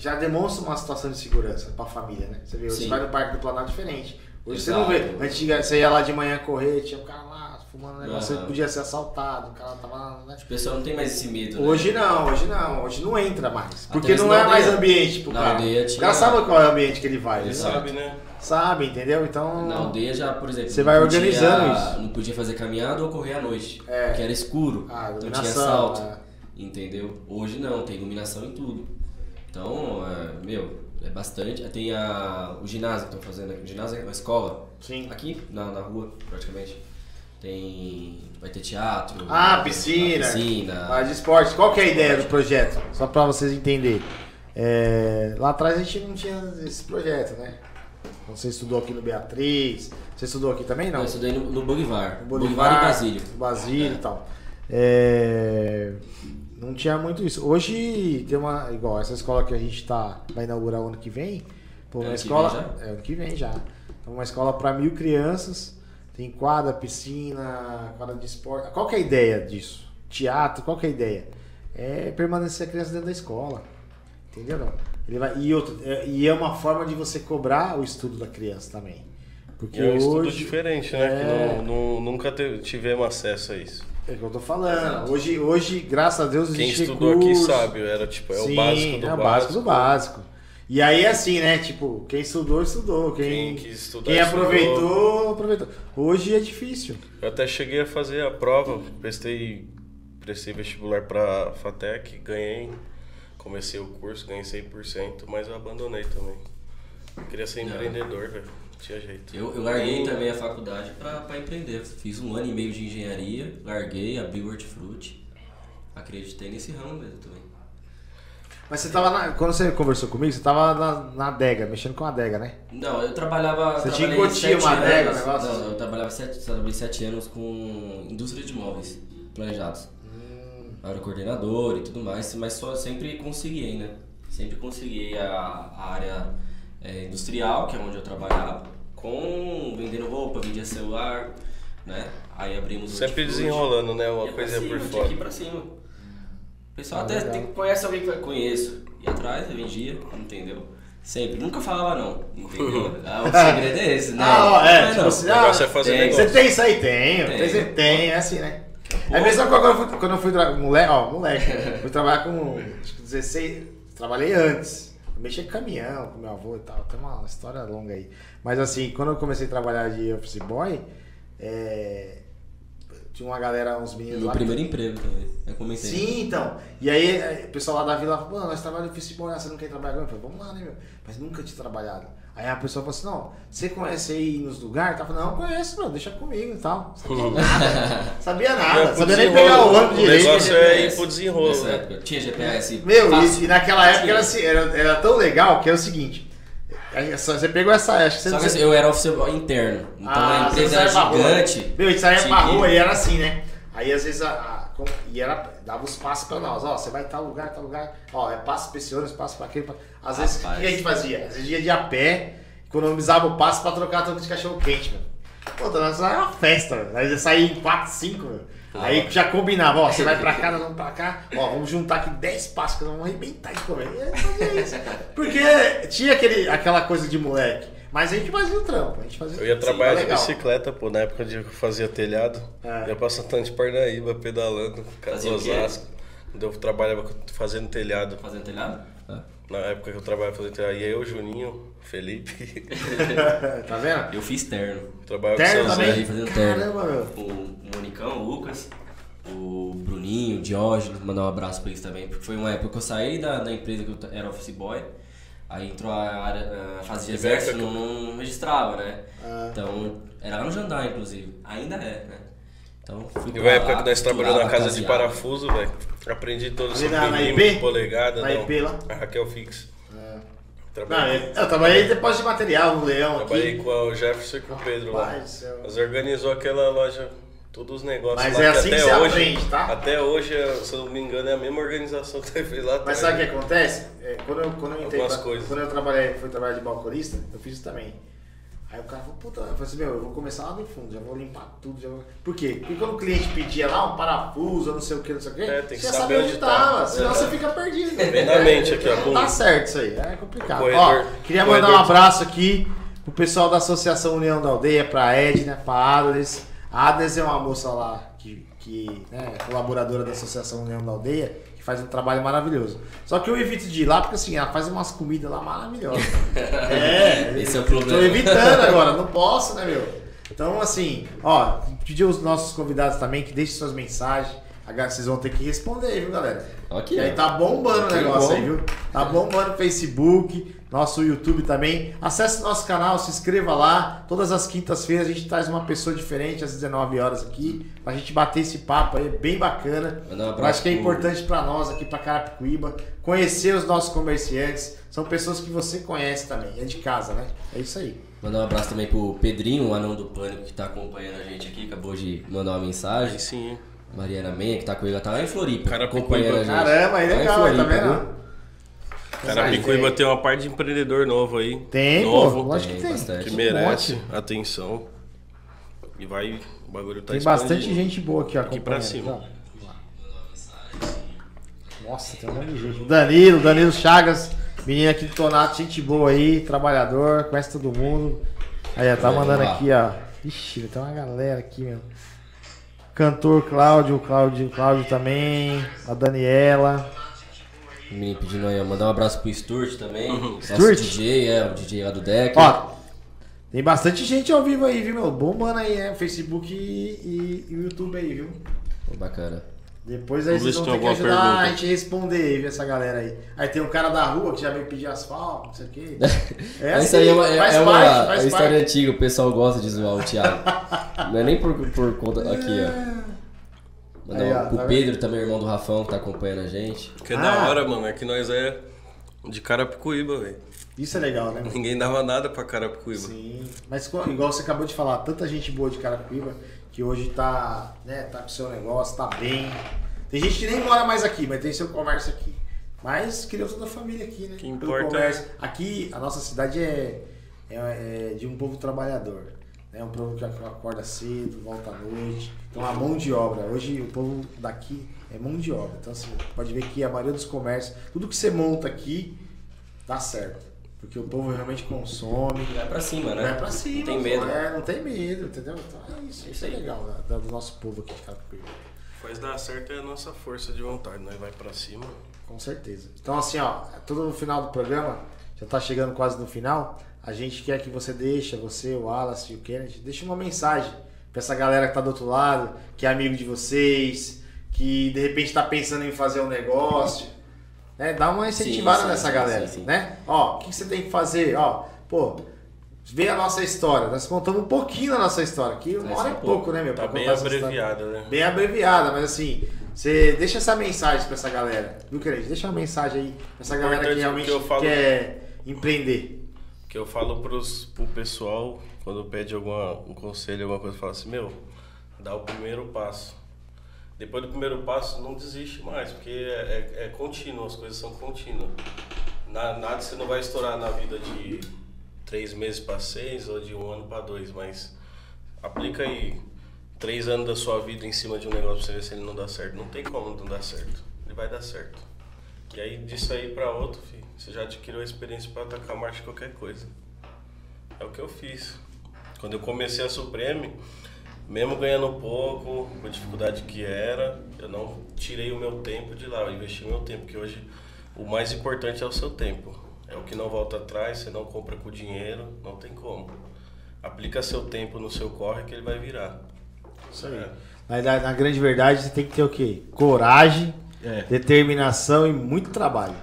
já demonstra uma situação de segurança pra família, né? Você vê, você Sim. vai no Parque do Planalto diferente. Hoje Exato. você não vê. Antiga, você ia lá de manhã correr, tinha um cara lá fumando um negócio, você podia ser assaltado, o cara tava lá, né? O pessoal não tem mais esse medo. né? Hoje não, hoje não, hoje não entra mais. Porque não na é mais ambiente pro Na cara. aldeia O tinha- cara sabe qual é o ambiente que ele vai, Ele né? Exato. sabe, né? Sabe, entendeu? Então. Na aldeia já, por exemplo, Você não vai podia- organizando isso. Não podia fazer caminhada ou correr à noite. É. Porque era escuro. Ah, não tinha assalto. é. Entendeu? Hoje não, tem iluminação em tudo. Então, é, meu, é bastante. Tem a, o ginásio que estão fazendo aqui. O ginásio é uma escola. Sim. Aqui, na, na rua, praticamente. Tem. Vai ter teatro. Ah, piscina. Piscina. Ah, de esporte. Qual que é a ideia do projeto? Só pra vocês entenderem. É, lá atrás a gente não tinha esse projeto, né? Você estudou aqui no Beatriz. Você estudou aqui também, não? Eu estudei no, no Bolivar. No Bolivar, e Basílio. Basílio e tal. É, não tinha muito isso. Hoje tem uma. Igual essa escola que a gente tá, vai inaugurar o ano que vem. Pô, uma Ano que escola. vem É ano que vem já. Então, uma escola para mil crianças. Tem quadra, piscina, quadra de esporte. Qual que é a ideia disso? Teatro, qual que é a ideia? É permanecer a criança dentro da escola. Entendeu? Não? Ele vai, e, outro, é, e é uma forma de você cobrar o estudo da criança também. Porque é um estudo hoje. diferente, né? Que É. não- não- nunca tivemos acesso a isso. É o que eu tô falando. Hoje, hoje, graças a Deus, Quem existe estudou aqui recurso. sabe, era tipo, é Sim, o básico do é o básico. básico do básico. E aí, assim, né? Tipo, quem estudou, estudou. Quem, Quem quem, quis estudar, aproveitou, aproveitou. Hoje é difícil. Eu até cheguei a fazer a prova, prestei, prestei vestibular pra FATEC, ganhei, comecei o curso, ganhei 100%, mas eu abandonei também. Eu queria ser empreendedor, velho. Tinha jeito. Eu, eu larguei também a faculdade pra, pra empreender. Fiz um ano e meio de engenharia, larguei, abri o hortifruti. Acreditei nesse ramo mesmo também. Mas você tava na, Quando você conversou comigo, você tava na, na adega, mexendo com a adega, né? Não, eu trabalhava. Você tinha que trabalhei curtir sete uma adega, anos- negócio Não, assim? eu trabalhava sete, trabalhei sete anos com indústria de móveis planejados. Hum. Eu era coordenador e tudo mais, mas só sempre consegui, né? Sempre consegui a, a área é, industrial, que é onde eu trabalhava, com vendendo roupa, vendia celular, né? Aí abrimos o Sempre desenrolando, né? Uma pra coisa cima, por fora. ir pra cima. O pessoal Ah, até tem, conhece alguém que vai- conheço. Ia atrás, eu vendia, entendeu? Sempre. Nunca falava não, entendeu? (laughs) ah, o segredo é esse, né? (laughs) Ah, ó, é, Não tipo não. assim, negócio é fazer tem. negócio. Você tem isso aí? Tenho. Tem. Tem, você tem, é assim, né? É a mesma coisa quando eu fui, quando eu fui moleque, ó, moleque. fui trabalhar com acho que 16. Trabalhei antes. Mexia com caminhão, com meu avô e tal. Tem uma história longa aí. Mas assim, quando eu comecei a trabalhar de office boy, é, tinha uma galera, uns meninos Meu lá. primeiro emprego também. Eu comentei. Sim, então. E aí é, o pessoal lá da vila falou, mano, nós trabalhamos em office boy, você não quer trabalhar? Eu falei, vamos lá, né, meu? Mas nunca tinha trabalhado. Aí a pessoa falou assim, não, você conhece aí nos lugares? Tá falando, não, conheço, meu, deixa comigo e tal. Sabia (laughs) nada. Sabia nada. É, Sabia nem pegar o ônibus O direito. negócio né? é ir pro desenrolo, Nessa né? época. Tinha GPS. (laughs) Meu, fácil. e, e naquela época era, assim, era, era tão legal que é o seguinte. aí, só- Você pegou essa, acho que você Só não que assim, eu era office boy interno. Então Ah, a empresa não era gigante. Meu, a gente saía Tinha pra rua e era assim, né? Aí às vezes a, e era, dava os passos pra nós, ó, você vai tal lugar, tal lugar, ó, é passo pra esse ônibus, passo pra aquele. Às vezes o que a gente fazia? Às vezes ia de a pé, economizava o passo pra trocar troco de cachorro quente, mano. Pô, nós era uma festa, mano. Aí ia sair em 4, 5, mano. Ah. Aí já combinava, ó, você vai pra cá, nós vamos pra cá, ó, vamos juntar aqui 10 passos que nós vamos arrebentar de comer. (laughs) Porque tinha aquele, aquela coisa de moleque, mas a gente fazia o trampo, a gente fazia Eu ia Sim, trabalhar de legal. bicicleta, pô, na época de que eu fazia telhado. É. Ia pra Santana de Parnaíba, pedalando, Fazia? Osasco. Quando eu trabalhava fazendo telhado. Fazendo telhado? Ah. Na época que eu trabalhava fazendo telhado. E aí eu, Juninho, Felipe, (laughs) tá vendo? Eu fiz terno. trabalhava Terno com o seu também? Fazendo terno. Caramba, meu. O, Monicão, o Lucas, o Bruninho, o Diógenes, mandar um abraço pra eles também, porque foi uma época que eu saí da, da empresa que eu era office boy, aí entrou a área, a fase de exército, não, não registrava, né? Ah. Então, era lá no Jandar, inclusive. Ainda é, né? Então, fui pra uma época lá, que nós trabalhamos na casa de parafuso, velho. Aprendi todos os IP? polegada, Na não. IP lá? A Raquel Fix. Não, Trabalhei, eu, eu trabalhei em depósito de material no Leão trabalhei aqui. com o Jefferson e com o Pedro lá. Rapaz céu. Nós organizou aquela loja, todos os negócios Mas lá. é que assim que até você hoje, aprende, tá? Até hoje, se eu não me engano, é a mesma organização (laughs) que você fez lá Mas atrás. sabe o que acontece? É, quando, eu, quando eu entrei, pra- coisas. quando eu trabalhei, fui trabalhar de balconista, eu fiz isso também. Aí o cara falou, puta, eu falei assim, meu, eu vou começar lá do fundo, já vou limpar tudo, já vou... Por quê? Porque quando o cliente pedia lá um parafuso, não sei o que, não sei o que, É, que você já saber sabia onde onde tava, tá. senão É. você fica perdido. Vem na mente aqui, ó, Não dá certo isso aí, é complicado. Corredor- ó, queria mandar um corredor- abraço aqui pro pessoal da Associação União da Aldeia, pra Edna, pra Adles. A Adles é uma moça lá que, que né, é colaboradora da Associação União da Aldeia, que faz um trabalho maravilhoso. Só que eu evito de ir lá porque assim, ela faz umas comidas lá maravilhosas. (laughs) é, Esse é o Tô problema. evitando agora, não posso, né, meu? Então, assim, ó, pedir aos nossos convidados também que deixem suas mensagens. Agora vocês vão ter que responder, viu, galera? Aqui, E aí ó. tá bombando o Que negócio bom. aí, viu? Tá bombando o Facebook, nosso YouTube também. Acesse nosso canal, se inscreva lá. Todas as quintas-feiras a gente traz uma pessoa diferente às 19 horas aqui, pra gente bater esse papo aí, bem bacana. Mandar um acho que é importante pra nós aqui pra Carapicuíba conhecer os nossos comerciantes. São pessoas que você conhece também, é de casa, né? É isso aí. Mandar um abraço também pro Pedrinho, o anão do pânico, que tá acompanhando a gente aqui, acabou de mandar uma mensagem. Aí sim, hein? Mariana Menha, que tá com ele, ela tá lá em Floripa, Cara, acompanhando a gente. Caramba, aí legal, Floripa, tá vendo? Carapicuíba tem uma parte de empreendedor novo aí. Tem, novo, pô, lógico que tem bastante. que Um merece atenção. E vai, o bagulho tá Tem bastante gente boa aqui, ó. Aqui pra cima. Nossa, tem um monte de gente. Danilo, Danilo Chagas, menino aqui do Tonato, gente boa aí, trabalhador, conhece todo mundo. Aí, ó, tá mandando aqui, ó. Ixi, tem uma galera aqui, meu. Cantor Cláudio, Cláudio, Cláudio também, a Daniela. O menino pedindo aí, ó, mandar um abraço pro Sturt também. Nosso Sturt? DJ, é, o DJ lá do deck. Ó, tem bastante gente ao vivo aí, viu, meu? Bombando aí, né? Facebook e, e- e o YouTube aí, viu? Pô, Bacana. Depois aí Vamos vocês vão ter que ajudar a pergunta. gente a responder aí, viu, essa galera aí. Aí tem um cara da rua que já veio pedir asfalto, não sei o quê. (laughs) É Essa aí é uma, é, faz é uma parte, faz história antiga, o pessoal gosta de zoar o Thiago. Não é nem por, por conta. Aqui, ó. Mandar Aí, ó, pro tá Pedro também, irmão do Rafão, que tá acompanhando a gente. Que Ah. da hora, mano. É que nós é de Carapicuíba, velho. Isso é legal, né? Ninguém dava nada pra Carapicuíba. Sim. Mas igual você acabou de falar, tanta gente boa de Carapicuíba que hoje tá, né, tá com seu negócio, tá bem. Tem gente que nem mora mais aqui, mas tem seu comércio aqui. Mas criou toda a família aqui, né? Que importa comércio. Aqui, a nossa cidade é, é, é de um povo trabalhador. É um povo que acorda cedo, volta à noite. Então a mão de obra. Hoje o povo daqui é mão de obra. Então assim, pode ver que a maioria dos comércios, tudo que você monta aqui, dá certo. Porque o povo realmente consome. Vai pra cima, né? Vai pra cima. Não tem medo. É, não tem medo, entendeu? Então é isso. É Isso é legal da- do nosso povo aqui de Carapicuíba. Faz dar certo é a nossa força de vontade. Nós vai pra cima. Com certeza. Então, assim, ó, todo no final do programa, já tá chegando quase no final. A gente quer que você deixe, você, o Wallace e o Kennedy, deixe uma mensagem pra essa galera que tá do outro lado, que é amigo de vocês, que de repente tá pensando em fazer um negócio. Né? Dá uma incentivada sim, nessa sim, galera, sim, sim. né? Ó, o que você tem que fazer? Ó, pô, vê a nossa história. Nós contamos um pouquinho da nossa história, que uma É, hora é um pouco, né, meu? Tá pra bem abreviada, né? bem abreviada, mas assim, você deixa essa mensagem pra essa galera, viu, querido? Deixa uma mensagem aí pra essa galera que Importante realmente que falo- quer empreender. Que eu falo pros, pro pessoal, quando pede alguma, um conselho, alguma coisa, eu falo assim, meu, dá o primeiro passo. Depois do primeiro passo, não desiste mais, porque é, é, é contínuo, as coisas são contínuas. Na- nada você não vai estourar na vida de três meses para seis ou de um ano para dois, mas aplica aí três anos da sua vida em cima de um negócio pra você ver se ele não dá certo. Não tem como não dar certo. Ele vai dar certo. E aí disso aí pra outro, filho, você já adquiriu a experiência pra atacar marcha em qualquer coisa. É o que eu fiz. Quando eu comecei a Supreme, mesmo ganhando pouco, com a dificuldade que era, eu não tirei o meu tempo de lá, eu investi o meu tempo, porque hoje o mais importante é o seu tempo. É o que não volta atrás, você não compra com dinheiro, não tem como. Aplica seu tempo no seu corre que ele vai virar. Isso aí. É. Na, na- na grande verdade, você tem que ter o quê? Coragem, É. determinação e muito trabalho.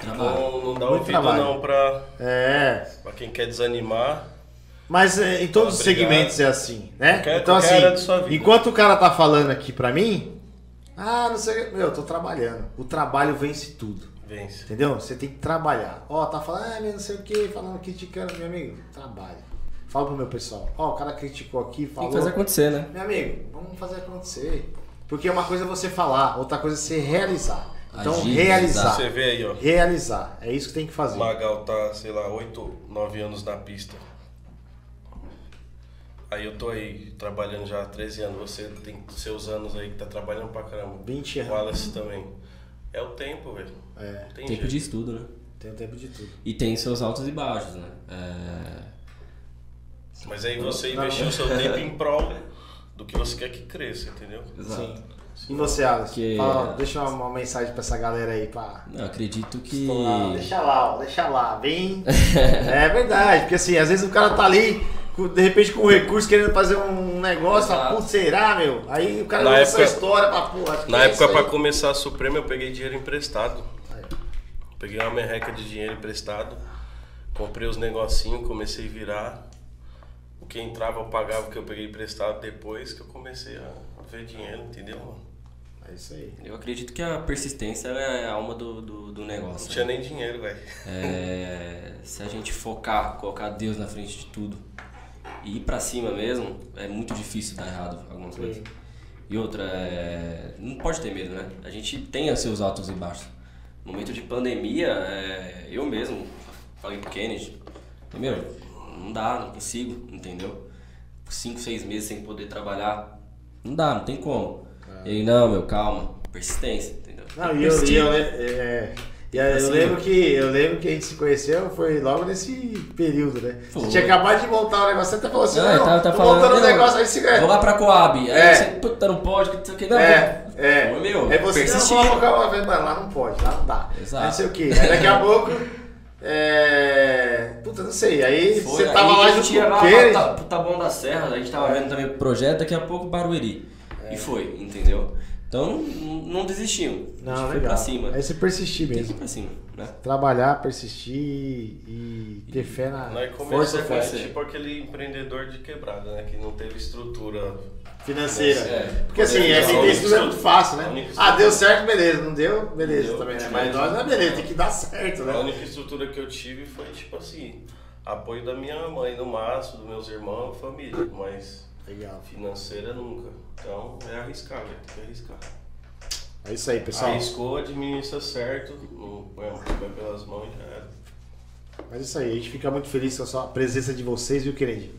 Trabalho. Não, não dá Muito ouvido trabalho. não pra, É. pra quem quer desanimar. Mas é, em todos os segmentos é assim, né? Qualquer- então, qualquer assim, área da sua vida. enquanto o cara tá falando aqui pra mim, ah, não sei, meu, eu tô trabalhando. O trabalho vence tudo. Vence. Entendeu? Você tem que trabalhar. Ó, tá falando, ah, não sei o que, falando, criticando, meu amigo, trabalha. Fala pro meu pessoal. Ó, o cara criticou aqui, Tem falou. que fazer acontecer, né? Meu amigo, vamos fazer acontecer. Porque uma coisa é você falar, outra coisa é você realizar. Então, Agir, realizar. Você vê aí, ó. Realizar. É isso que tem que fazer. O Magal tá, sei lá, 8, 9 anos na pista. Aí eu tô aí trabalhando já há 13 anos. Você tem seus anos aí que tá trabalhando pra caramba. 20 O anos. Wallace também. É o tempo, velho. É, tem Tempo jeito. de estudo, né? tem o tempo de tudo. E tem seus altos e baixos, né? É... Mas aí você Não. investiu o seu (laughs) tempo em prol do que você quer que cresça, entendeu? Sim. E você, Alex? Que- Fala, deixa uma, uma mensagem pra essa galera aí, pá. Não, acredito que. Estourar. Deixa lá, ó, deixa lá, vem. (laughs) é verdade, porque assim, às vezes o cara tá ali de repente com recurso, querendo fazer um negócio, fala, Exato. putz, será, meu? Aí o cara Na lança a época- história pra porra. Na é época, pra aí. começar a Suprema, eu peguei dinheiro emprestado. Peguei uma merreca de dinheiro emprestado. Comprei os negocinhos, comecei a virar. O que entrava eu pagava o que eu peguei emprestado depois que eu comecei a ver dinheiro, entendeu? mano? É isso aí. Eu acredito que a persistência é a alma do, do, do Não negócio. tinha né? nem dinheiro, velho. É, se a gente focar, colocar Deus na frente de tudo e ir pra cima mesmo, é muito difícil dar errado alguma coisa. E outra, é, não pode ter medo, né? A gente tem os seus altos e baixos. No momento de pandemia, é, eu mesmo falei pro Kennedy, meu, não dá, não consigo, entendeu? Cinco, seis meses sem poder trabalhar, não dá, não tem como. E aí, não, meu, calma, persistência, entendeu? Não, e eu, eu, é, e aí eu Assim, lembro né? que eu lembro que a gente se conheceu foi logo nesse período, né? Você tinha acabado de montar o negócio, você até falou assim, Ah, não, tá, tá tô falando, montando um não, negócio, aí você Vou lá pra Coab. Aí É. você, puta, não pode, que não sei o que. Não, É, é. Foi meu. Aí você persistir. não colocar uma vez, mano, lá não pode, lá não dá. Exato. Aí não sei o quê. Aí daqui a (laughs) pouco. É. Puta, não sei. Aí Foi, você tava aí lá junto com o. Ta- pro Taboão da Serra, a gente tava vendo também o projeto, daqui a pouco Barueri. E foi, entendeu? Então não, não desistimos. a Não, gente foi legal. pra cima. Aí você persistir Tem que ir mesmo. pra cima, né? Trabalhar, persistir e ter fé na Nós força começamos fé fé. tipo aquele empreendedor de quebrada, né? Que não teve estrutura. financeira. É. Porque assim, é, Não, tem que isso é muito fácil, a né? Ah, deu estrutura- certo, beleza. Não deu, beleza Deu, também, né? Mas nós não é beleza, tem que dar certo, A né? única estrutura que eu tive foi, tipo assim, apoio da minha mãe no máximo, dos meus irmãos, família. Mas Legal. financeira nunca. Então é arriscar, velho. Tem que arriscar. É isso aí, pessoal. Arriscou, administra certo, põe pelas mãos e já era. Mas é isso aí, a gente fica muito feliz com a sua presença de vocês, viu, Kennedy?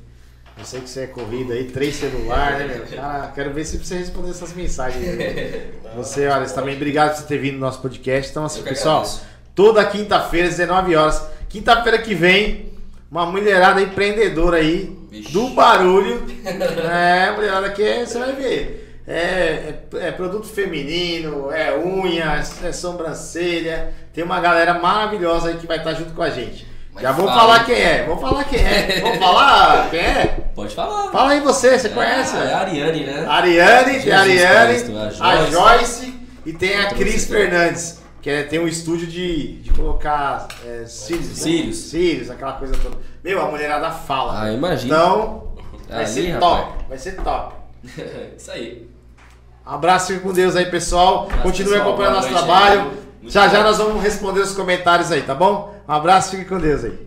Eu sei que você é corrido aí, três celular, né, meu? Cara, quero ver se você responder essas mensagens aí. (laughs) Você, olha, também obrigado por você ter vindo no nosso podcast. Então, assim, pessoal, toda quinta-feira, 19 horas. Quinta-feira que vem, uma mulherada empreendedora aí, Vixe. do barulho. É, mulherada que é, você vai ver. É, é- é produto feminino, é unha, é sobrancelha. Tem uma galera maravilhosa aí que vai estar junto com a gente. Mas Já vou fala, falar quem é, vou falar quem é. Vou (laughs) falar quem é? Pode falar. Fala aí você, você conhece? Ah, é a Ariane, né? Ariane, tem a Jesus Ariane, Cristo, a a Joyce. Joyce e tem a Cris. Fernandes, que é- tem um estúdio de, de colocar é, cílios. né? Cílios. Cílios, aquela coisa toda. Meu, a mulherada fala. Ah, imagina. Então, vai Ali, ser rapaz. top. Vai ser top. (laughs) Isso aí. Abraço, fique com Deus aí, pessoal. Abraço, Continue pessoal. acompanhando nosso trabalho. aí. Já já nós vamos responder os comentários aí, tá bom? Um abraço, fique com Deus aí.